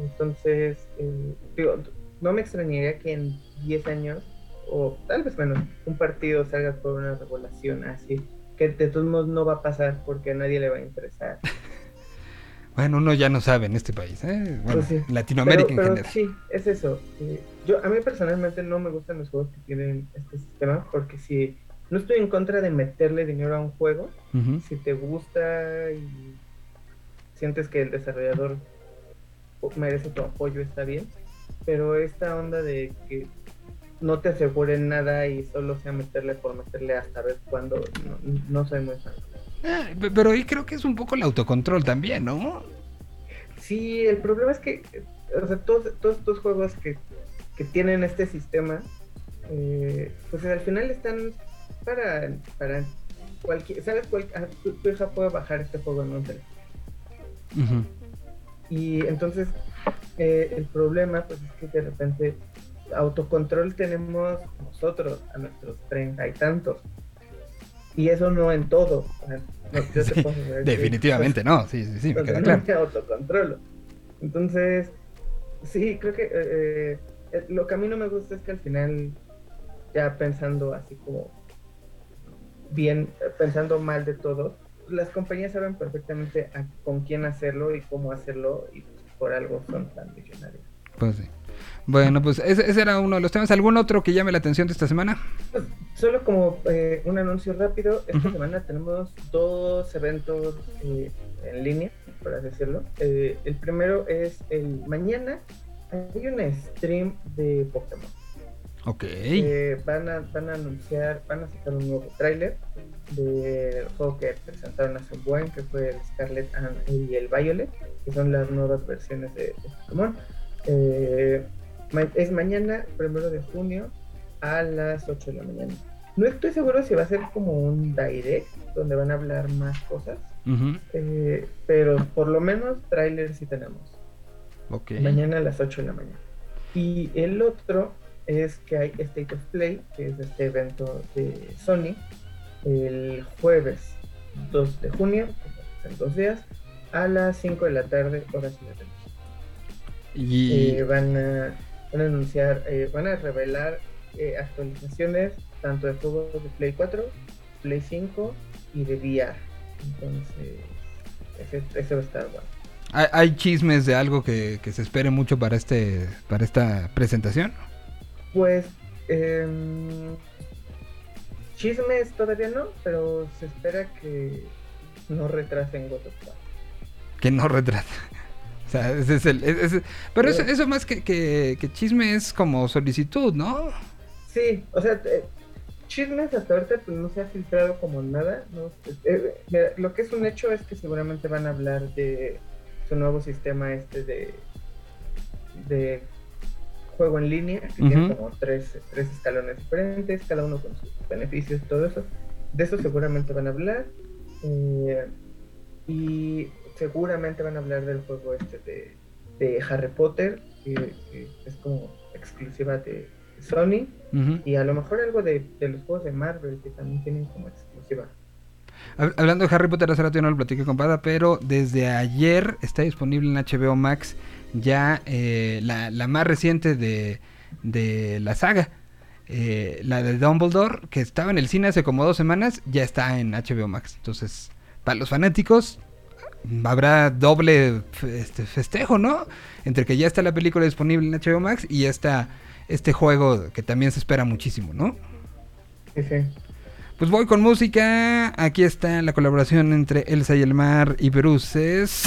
Entonces, eh, digo, no me extrañaría que en 10 años, o tal vez menos, un partido salga por una regulación así, que de todos modos no va a pasar porque a nadie le va a interesar. Bueno, uno ya no sabe en este país, ¿eh? Bueno, Pues sí. Latinoamérica Pero- en pero general. Sí, es eso. Eh, yo, a mí personalmente no me gustan los juegos que tienen este sistema porque si no estoy en contra de meterle dinero a un juego, si te gusta y sientes que el desarrollador merece tu apoyo, está bien. Pero esta onda de que no te aseguren nada y solo sea meterle por meterle hasta ver cuándo, no, no soy muy fan. Ah, pe- pero ahí creo que es un poco el autocontrol también, ¿no? Sí, el problema es que, eh, o sea, todos, todos estos juegos que, que tienen este sistema, eh, pues al final están para, para cualquier, ¿sabes? Cual- ah, tu, tu hija puede bajar este juego en un teléfono. Y entonces eh, el problema pues es que de repente autocontrol tenemos nosotros a nuestros treinta y tantos. Y eso no en todo. no, yo te puedo que, definitivamente no, sí, sí, sí, me pues, queda claro. autocontrolo. Entonces, sí, creo que eh, eh, lo que a mí no me gusta es que al final, ya pensando así como bien, pensando mal de todo, las compañías saben perfectamente a- con quién hacerlo y cómo hacerlo y pues, por algo son tan millonarios. Pues sí. Bueno, pues ese, ese era uno de los temas. ¿Algún otro que llame la atención de esta semana? Solo como eh, un anuncio rápido, esta semana tenemos dos eventos eh, en línea, por así decirlo. Eh, el primero es el mañana, hay un stream de Pokémon. Ok. Eh, van, a, van a anunciar, van a sacar un nuevo tráiler del juego que presentaron hace un buen, que fue el Scarlet and- y el Violet, que son las nuevas versiones de, de Pokémon. Eh, es mañana, primero de junio, a las 8 de la mañana. No estoy seguro si va a ser como un direct, donde van a hablar más cosas, eh, pero por lo menos tráiler sí tenemos. Mañana a las 8 de la mañana. Y el otro es que hay State of Play, que es este evento de Sony, el jueves 2 de junio, en dos días, a las 5 de la tarde, hora Ciudad de México. Y Eh, van, a, van a anunciar, eh, van a revelar eh, actualizaciones tanto de juegos de Play 4, Play 5 y de VR. Entonces, ese va a estar bueno. ¿hay, hay chismes de algo que, que se espere mucho para este para esta presentación? Pues, em, chismes todavía no, pero se espera que no retrasen God of War. Que no retrata. O sea, ese es el... ese- pero eso, Sí. eso más que, que, que chisme es como solicitud, ¿no? Sí, o sea, eh, chismes hasta ahorita pues, no se ha filtrado como nada. ¿no? Eh, mira, lo que es un hecho es que seguramente van a hablar de su nuevo sistema este de, de juego en línea, que tiene como tres, tres escalones diferentes, cada uno con sus beneficios, todo eso. De eso seguramente van a hablar. eh, y seguramente van a hablar del juego este de, de Harry Potter, que, que es como exclusiva de Sony. Y a lo mejor algo de, de los juegos de Marvel que también tienen como exclusiva. Hab- Hablando de Harry Potter, hace rato yo no lo platiqué con Pada, pero desde ayer está disponible en HBO Max ya eh, la, la más reciente de, de la saga. Eh, la de Dumbledore, que estaba en el cine hace como dos semanas, ya está en HBO Max. Entonces, para los fanáticos, habrá doble este, festejo, ¿no? Entre que ya está la película disponible en HBO Max y ya está este juego que también se espera muchísimo, ¿no? Sí, sí. Pues voy con música. Aquí está la colaboración entre Elsa y el mar y Bruces.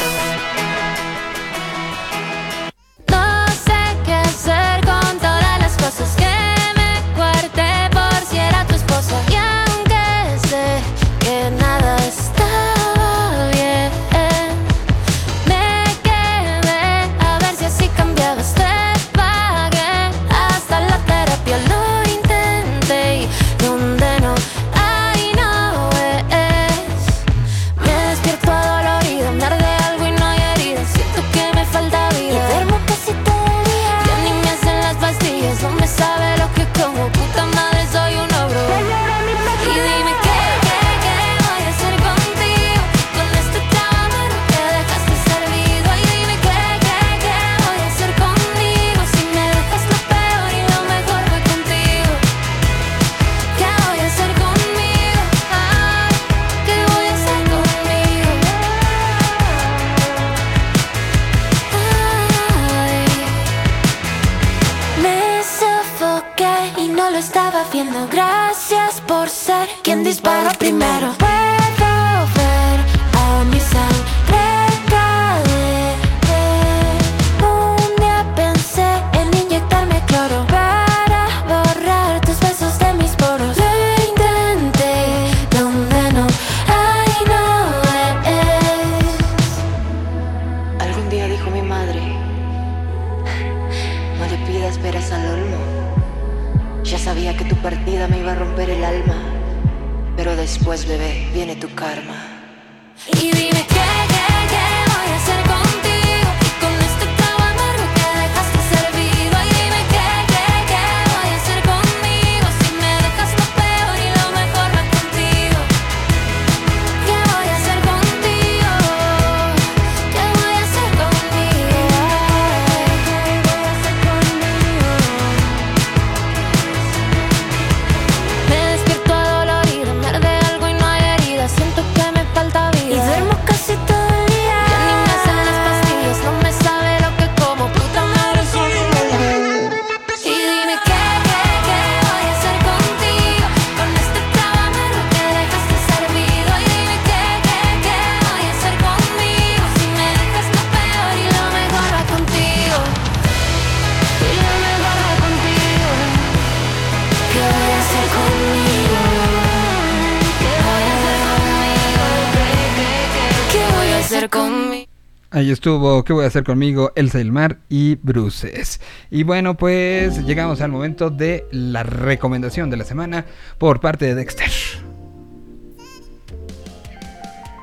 Hacer conmigo? Elsa Ilmar y Bruces. Y bueno, pues llegamos al momento de la recomendación de la semana por parte de Dexter.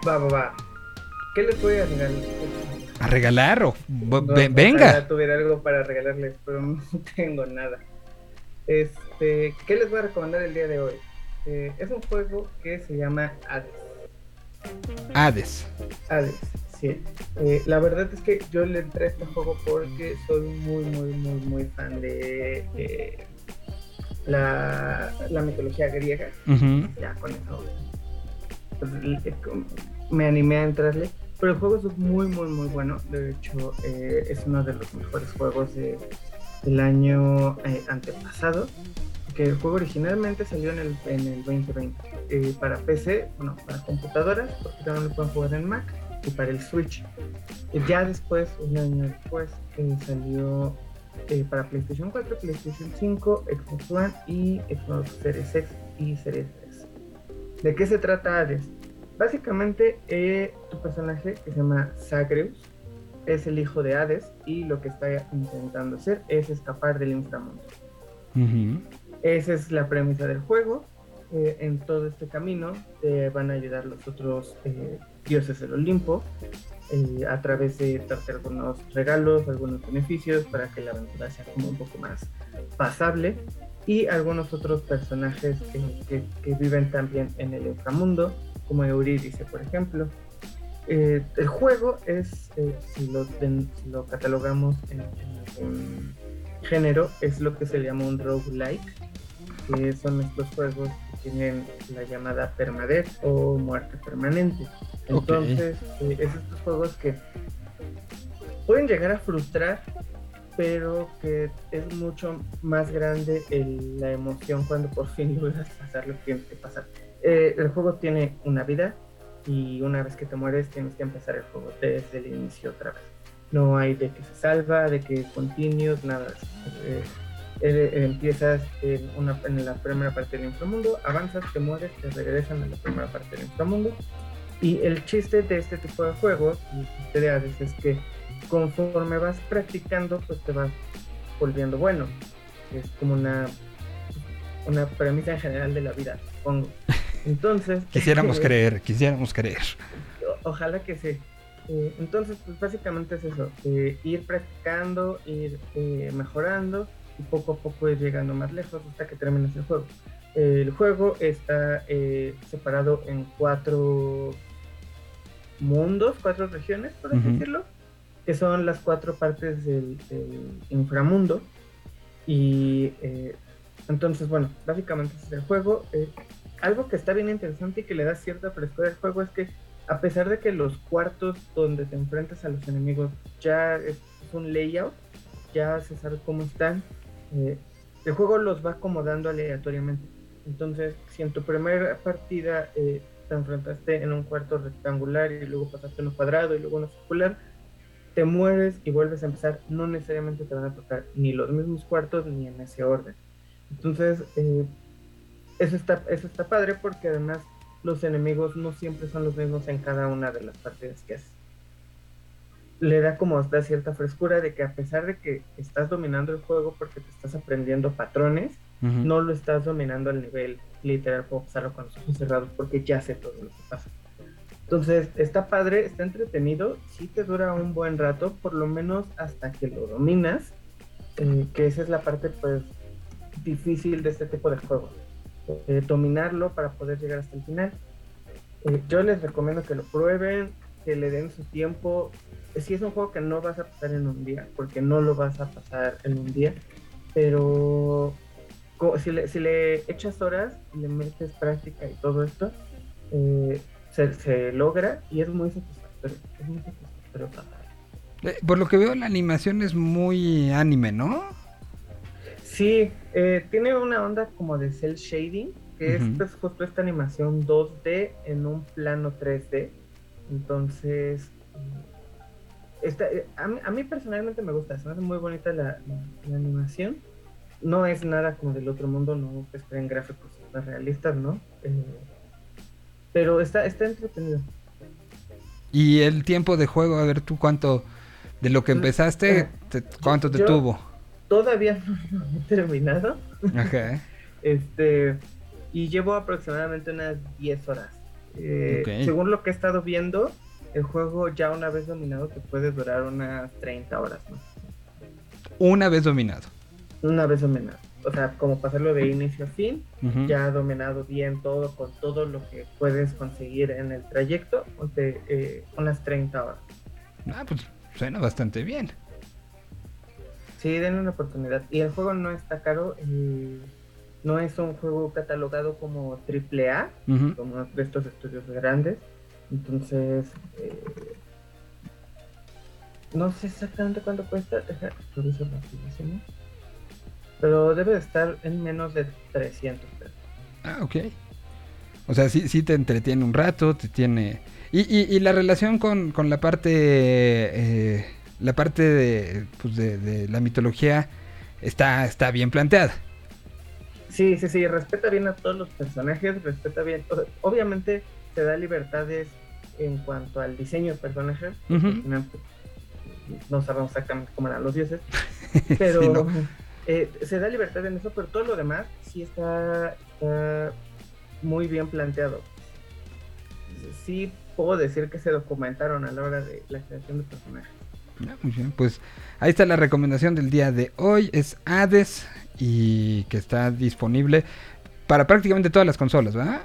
Va, va, va. ¿Qué les voy a regalar? ¿A regalar o No, venga? tuviera algo para regalarles, pero no tengo nada. Este, ¿qué les voy a recomendar el día de hoy? Eh, es un juego que se llama Hades. Hades. Hades, sí. Eh, la verdad es que yo le entré a este juego porque soy muy, muy, muy, muy fan de eh, la, la mitología griega. Ya con eso com- me animé a entrarle. Pero el juego es muy, muy, muy bueno. De hecho, eh, es uno de los mejores juegos de- del año eh, antepasado. Que el juego originalmente salió en el, en el 2020 eh, para PC, bueno, para computadoras, porque también lo pueden jugar en Mac, y para el Switch. Ya después, un año después, eh, salió eh, para PlayStation 4, PlayStation 5, Xbox One y Xbox Series X y Series S. ¿De qué se trata Hades? Básicamente, eh, tu personaje que se llama Zagreus es el hijo de Hades y lo que está intentando hacer es escapar del inframundo. Esa es la premisa del juego. Eh, en todo este camino te van a ayudar los otros dioses del Olimpo eh, a través de darte algunos regalos, algunos beneficios para que la aventura sea como un poco más pasable y algunos otros personajes que, que- viven también en el inframundo, como Eurídice, por ejemplo. Eh, el juego es, eh, si, lo, ten- si lo catalogamos en, en algún género, es lo que se llama un roguelike, que son estos juegos que tienen la llamada permadeath o muerte permanente. Entonces, eh, es estos juegos que pueden llegar a frustrar, pero que es mucho más grande el- la emoción cuando por fin logras pasar lo que tienes que pasar. Eh, el juego tiene una vida y una vez que te mueres tienes que empezar el juego desde el inicio otra vez. No hay de que se salva, de que continues, nada. Eh, eh, empiezas en, una, en la primera parte del inframundo, avanzas, te mueres, te regresan a la primera parte del inframundo. Y el chiste de este tipo de juegos, y Hades, es que conforme vas practicando, pues te vas volviendo bueno. Es como una, una premisa en general de la vida, supongo. Entonces, Quisiéramos creer, quisiéramos creer. o- ojalá que sí. Eh, entonces, pues básicamente es eso, eh, ir practicando, ir eh, mejorando y poco a poco ir llegando más lejos hasta que termines el juego. El juego está eh, separado en cuatro mundos, cuatro regiones, por así decirlo, que son las cuatro partes del, del inframundo. Y eh, entonces, bueno, básicamente ese es el juego. Eh, algo que está bien interesante y que le da cierta frescura al juego es que a pesar de que los cuartos donde te enfrentas a los enemigos ya es un layout, ya se sabe cómo están, eh, el juego los va acomodando aleatoriamente. Entonces, si en tu primera partida eh, te enfrentaste en un cuarto rectangular y luego pasaste en un cuadrado y luego en un circular, te mueres y vuelves a empezar, no necesariamente te van a tocar ni los mismos cuartos ni en ese orden. Entonces, eh, eso, está, eso está padre porque además los enemigos no siempre son los mismos en cada una de las partidas que haces. Le da como da cierta frescura de que a pesar de que estás dominando el juego porque te estás aprendiendo patrones, no lo estás dominando al nivel literal, puedo pasarlo con los ojos cerrados porque ya sé todo lo que pasa. Entonces, está padre, está entretenido, sí te dura un buen rato, por lo menos hasta que lo dominas, eh, que esa es la parte pues difícil de este tipo de juegos. Eh, dominarlo para poder llegar hasta el final. Eh, yo les recomiendo que lo prueben, que le den su tiempo. Si es un juego que no vas a pasar en un día, porque no lo vas a pasar en un día, pero si le, si le echas horas y le metes práctica y todo esto, eh, se, se logra y es muy satisfactorio. Es muy satisfactorio. Eh, Por lo que veo, la animación es muy anime, ¿no? Sí, eh, tiene una onda como de cel shading, que es pues, justo esta animación 2D en un plano 3D. Entonces, mm, esta, eh, a, mí, a mí personalmente me gusta, se me hace muy bonita la, animación. No es nada como del otro mundo, no esperen gráficos super realistas, ¿no? Eh, pero está, está entretenido. Y el tiempo de juego, a ver tú cuánto, de lo que empezaste, eh, te- cuánto te tuvo. Todavía no lo he terminado. Ajá. Este, y llevo aproximadamente unas 10 horas. Eh. Según lo que he estado viendo, el juego ya una vez dominado te puede durar unas 30 horas. ¿no? Una vez dominado. Una vez dominado. O sea, como pasarlo de inicio a fin, Ujú. ya dominado bien todo, con todo lo que puedes conseguir en el trayecto, de, eh, unas 30 horas. Ah, pues suena bastante bien. Sí, denle una oportunidad. Y el juego no está caro. eh, no es un juego catalogado como AAA, Ujú. como de estos estudios grandes. Entonces, eh, no sé exactamente cuánto cuesta. Pero debe de estar en menos de 300 pesos. Ah, ok. O sea, sí, sí te entretiene un rato, te tiene... Y, y, y la relación con, con la parte... eh, la parte de, pues de, de la mitología está, está bien planteada. Sí, sí, sí, respeta bien a todos los personajes, respeta bien. o sea, obviamente te da libertades en cuanto al diseño de personajes. al final, pues, no sabemos exactamente cómo eran los dioses. Pero Sí, ¿no? eh, se da libertad en eso, pero todo lo demás sí está, está muy bien planteado. Sí puedo decir que se documentaron a la hora de la creación de personajes. Ah, Muy bien, pues ahí está la recomendación del día de hoy. Es Hades y que está disponible para prácticamente todas las consolas, ¿verdad?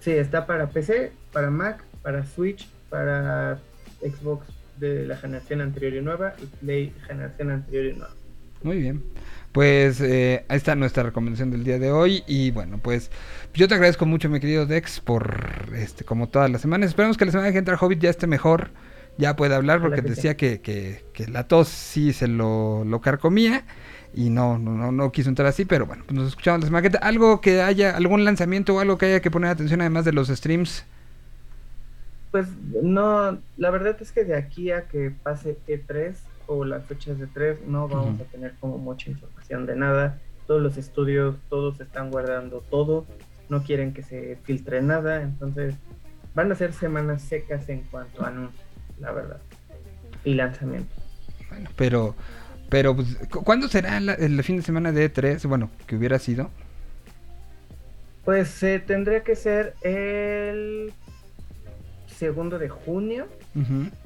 Sí, está para PC, para Mac, para Switch, para Xbox de la generación anterior y nueva y Play generación anterior y nueva. Muy bien. Pues eh, ahí está nuestra recomendación del día de hoy. Y bueno, pues yo te agradezco mucho, mi querido Dex, por este, como todas las semanas. Esperemos que la semana que entra Hobbit ya esté mejor. Ya pueda hablar, porque que decía que, que, que la tos sí se lo, lo carcomía. Y no, no, no, no quiso entrar así, pero bueno, pues nos escuchamos la semana que entra. Algo que haya, algún lanzamiento o algo que haya que poner atención además de los streams. Pues no, la verdad es que de aquí a que pase E3 o las fechas de 3 no vamos a tener como mucha información de nada. Todos los estudios, todos están guardando todo, no quieren que se filtre nada, entonces van a ser semanas secas en cuanto a anuncios, la verdad. Y lanzamiento. Bueno, pero, pero, pues, ¿cu- ¿cuándo será la- el fin de semana de E3? Bueno, que hubiera sido. Pues eh, tendría que ser el segundo de junio,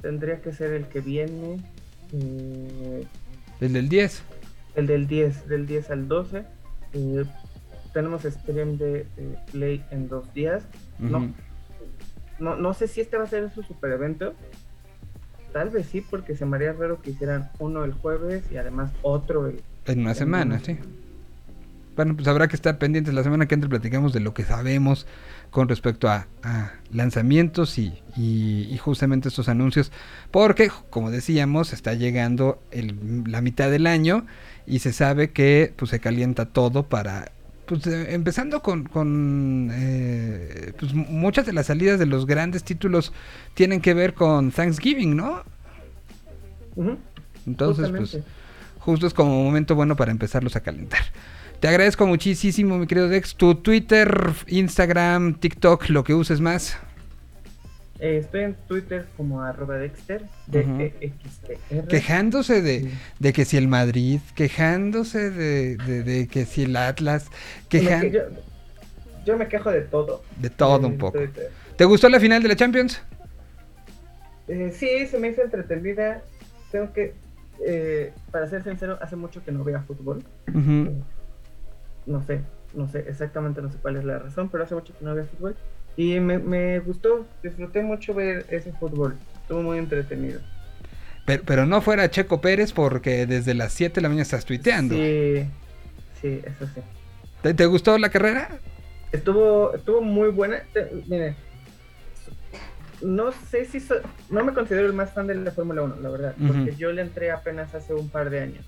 tendría que ser el que viene. eh, El del 10. el del 10, del 10 al 12. eh, tenemos stream de, Play en dos días. no, no sé si este va a ser su super evento. Tal vez sí, porque se me haría raro que hicieran uno el jueves y además otro el... En una semana, sí. Bueno, pues habrá que estar pendientes la semana que entra platicamos de lo que sabemos con respecto a, a lanzamientos y, y- y justamente estos anuncios. Porque, como decíamos, está llegando el- la mitad del año y se sabe que pues se calienta todo para... Pues eh, empezando con, con eh, pues, muchas de las salidas de los grandes títulos tienen que ver con Thanksgiving, ¿no? Entonces, pues justo es como momento bueno para empezarlos a calentar. Te agradezco muchísimo, mi querido Dex. Tu Twitter, Instagram, TikTok, lo que uses más. Eh, estoy en Twitter como arroba Dexter, de. DXTR. Quejándose de, de que si el Madrid, quejándose de, de- de que si el Atlas, quejan que- yo, yo me quejo de todo. de todo un poco. Twitter. ¿Te gustó la final de la Champions? Eh, sí, se me hizo entretenida. Tengo que, eh, para ser sincero, hace mucho que no veo fútbol. Ujú. No sé, no sé, exactamente no sé cuál es la razón, pero hace mucho que no veo fútbol. Y me, me gustó, disfruté mucho ver ese fútbol. Estuvo muy entretenido. Pero, pero no fuera Checo Pérez porque desde las 7 de la mañana estás tuiteando. Sí, sí, eso sí. ¿Te, te gustó la carrera? Estuvo, estuvo muy buena. Te- mire, no sé si so- no me considero el más fan de la Fórmula 1, la verdad, porque yo le entré apenas hace un par de años.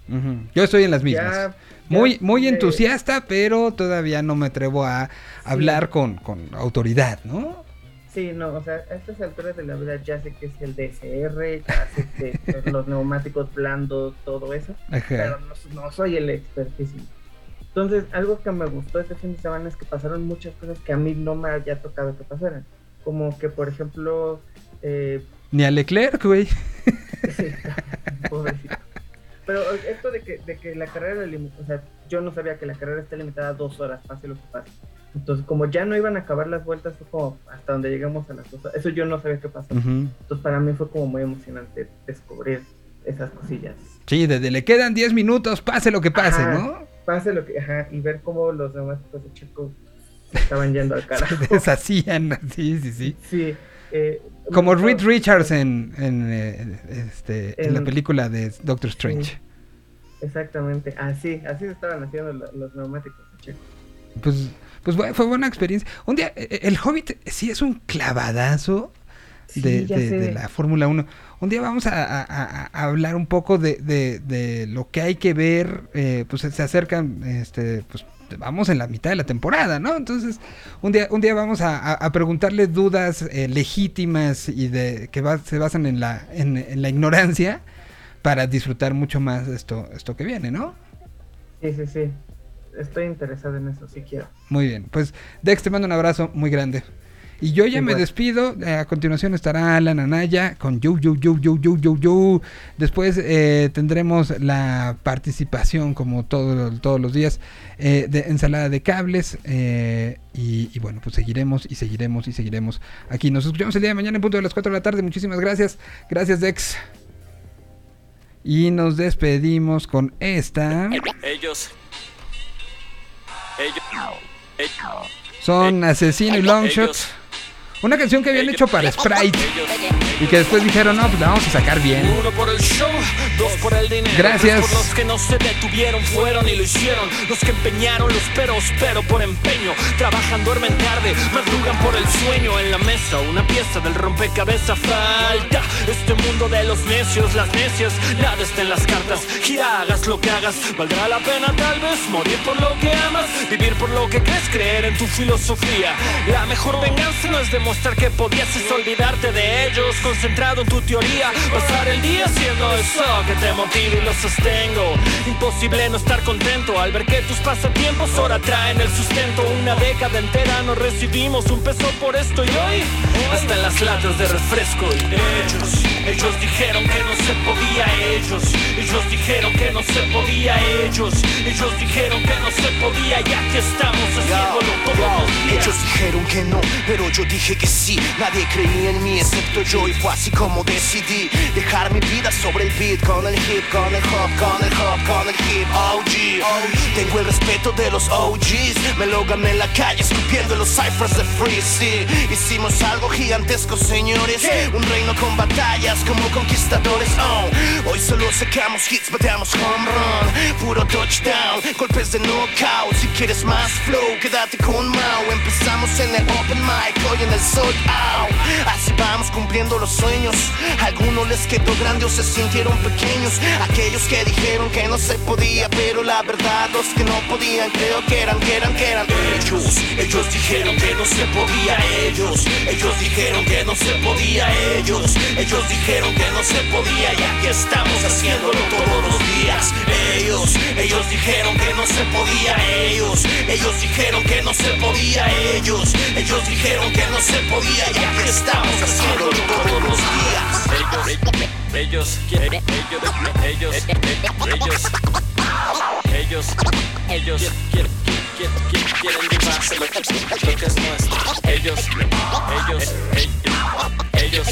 Yo estoy en las mismas. ya muy muy entusiasta, pero todavía no me atrevo a hablar con, con autoridad, ¿no? Sí, no, o sea, a estas alturas de la vida ya sé que es el DSR, ya sé que los neumáticos blandos, todo eso, Ajá. pero no, no soy el expertísimo. Entonces, algo que me gustó este fin de semana es que pasaron muchas cosas que a mí no me había tocado que pasaran. Como que, por ejemplo, eh, Ni a Leclerc, güey. Sí, pobrecito. Pero esto de que, de que la carrera, o sea, yo no sabía que la carrera está limitada a dos horas, pase lo que pase. Entonces, como ya no iban a acabar las vueltas, fue como hasta donde llegamos a las dos horas. Eso yo no sabía qué. Ujú. Entonces, para mí fue como muy emocionante descubrir esas cosillas. Sí, desde le quedan 10 minutos, pase lo que pase, Ajá, ¿no? Pase lo que, ajá, y ver cómo los neumáticos de Checo se estaban yendo al Se carajo. deshacían, sí, sí, sí. Sí. eh, Como Reed Richards en, en, eh, este, en la película de Doctor Strange. Exactamente, así, así se estaban haciendo lo- los neumáticos Checo. Pues, pues fue buena experiencia. Un día, eh, el Hobbit sí es un clavadazo de, Sí, de- la Fórmula 1. Un día vamos a, a- a- a hablar un poco de, de- de lo que hay que ver. eh, pues se acercan, este, pues vamos en la mitad de la temporada, ¿no? Entonces, un día, un día vamos a, a- a preguntarle dudas eh, legítimas y de que va- se basan en la, en, en la ignorancia para disfrutar mucho más esto, esto que viene, ¿no? Sí, sí, sí. Estoy interesado en eso, sí quiero. Muy bien, pues Dex te mando un abrazo muy grande. Y yo ya me despido. eh, a continuación estará Alan Anaya con You, You, You, You, You, You, You. Después eh, tendremos la participación, como todo- todos los días, eh, de ensalada de cables. eh, y, y bueno, pues seguiremos y seguiremos y seguiremos aquí. Nos escuchamos el día de mañana en punto de las 4 de la tarde. Muchísimas gracias. Gracias, Dex. Y nos despedimos con esta. Ellos. Ellos. Ellos. Son Asesino y Longshot. Una canción que habían hecho para Sprite. Y que después dijeron, no, pues la vamos a sacar bien. Uno por el show, dos por el dinero. Gracias. Tres por los que no se detuvieron, fueron y lo hicieron. Los que empeñaron los peros, pero por empeño. Trabajan, duermen tarde, madrugan por el sueño. En la mesa, una pieza del rompecabezas falta. Este mundo de los necios, las necias, nada está en las cartas. Gira, hagas lo que hagas, valdrá la pena tal vez morir por lo que amas, vivir por lo que crees, creer en tu filosofía. La mejor venganza no es demostrar que podías olvidarte de ellos, concentrado en tu teoría, pasar el día haciendo eso que te motiva y lo sostengo. Imposible no estar contento al ver que tus pasatiempos ahora traen el sustento. Una década entera no recibimos un peso por esto y hoy hasta en las latas de refresco. Y ellos, ellos dijeron que no se podía, ellos, ellos dijeron que no se podía, ellos, ellos dijeron que no se podía y aquí estamos haciéndolo todos los días. Ellos dijeron que no, pero yo dije que sí. Nadie creía en mí excepto yo y fue así como decidí dejar mi vida sobre el beat con el hip, con el hop, con el hop, con el hip. OG, tengo el respeto de los OGs. Me lo gané en la calle escupiendo los ciphers de Free. Sí, hicimos algo gigantesco, señores. Un reino con batallas como conquistadores. Oh, hoy solo sacamos hits, bateamos home run. Puro touchdown, golpes de knockout. Si quieres más flow, quédate con Mao. Empezamos en el open mic, hoy en el sold out. Así vamos cumpliendo los sueños. Algunos les quedó grande o se sintieron pequeños. Aquellos que dijeron que no se podía, pero la verdad los que no podían creo que eran, que eran, que eran Ellos, ellos dijeron que no se podía, ellos, ellos dijeron que no se podía, ellos, ellos dijeron que no se podía y aquí estamos haciéndolo todos los días. Ellos, ellos dijeron que no se podía, ellos, ellos dijeron que no se podía, ellos, ellos dijeron que no se podía y aquí estamos haciéndolo todos los días. Ellos, ellos quieren, ellos, ellos, ellos, ellos, ellos quieren, quieren, quieren, llevarse lo que, es nuestro. Ellos, ellos, ellos,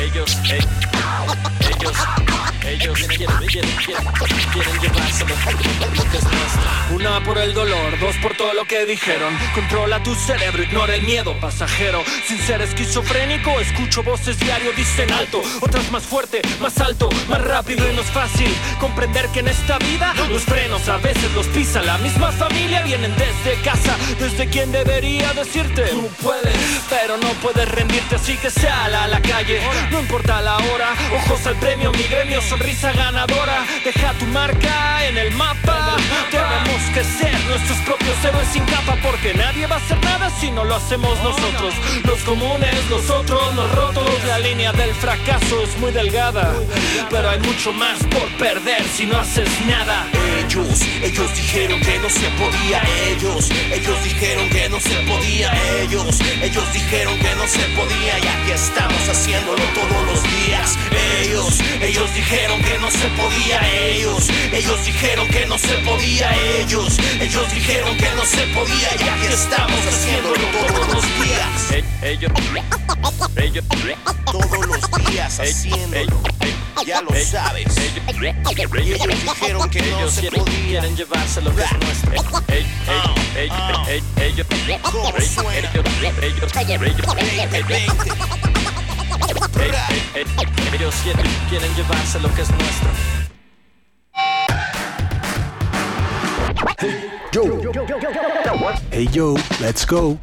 ellos, ellos, ellos, quieren, quieren, quieren, llevarse lo, que es nuestro. Una por el dolor, dos por todo lo que dijeron. Controla tu cerebro, ignora el miedo pasajero. Sin ser esquizofrénico, escucho voces diario, dicen alto. Otras más fuerte, más alto, más rápido y no es fácil comprender que en esta vida los frenos a veces los pisa la misma familia. Vienen desde casa, desde quien debería decirte tú puedes, pero no puedes rendirte, así que sal a la calle. No importa la hora, ojos al premio, mi gremio, sonrisa ganadora. Deja tu marca en el mapa. Tenemos que ser nuestros propios héroes sin capa, porque nadie va a hacer nada si no lo hacemos nosotros. Los comunes, los otros, los rotos. La línea del fracaso es muy delgada, pero hay mucho más por perder si no haces nada. Ellos, ellos dijeron que no se podía. Ellos, ellos dijeron que no se podía. Ellos, ellos dijeron que no se podía. Y aquí estamos haciéndolo todos los días. Ellos, ellos dijeron que no se podía. Ellos, ellos dijeron que no se podía. Ellos, ellos dijeron que no se podía. Y aquí estamos haciéndolo todos los días. Ellos, ellos, Todos los días haciéndolo. Ya lo sabes. Ellos dijeron que no se podía. quieren llevarse lo que es nuestro. Ellos, ellos, ellos, ellos, ¿Cómo suena? ellos, ellos quieren, quieren llevarse lo que es nuestro. Hey yo, let's go.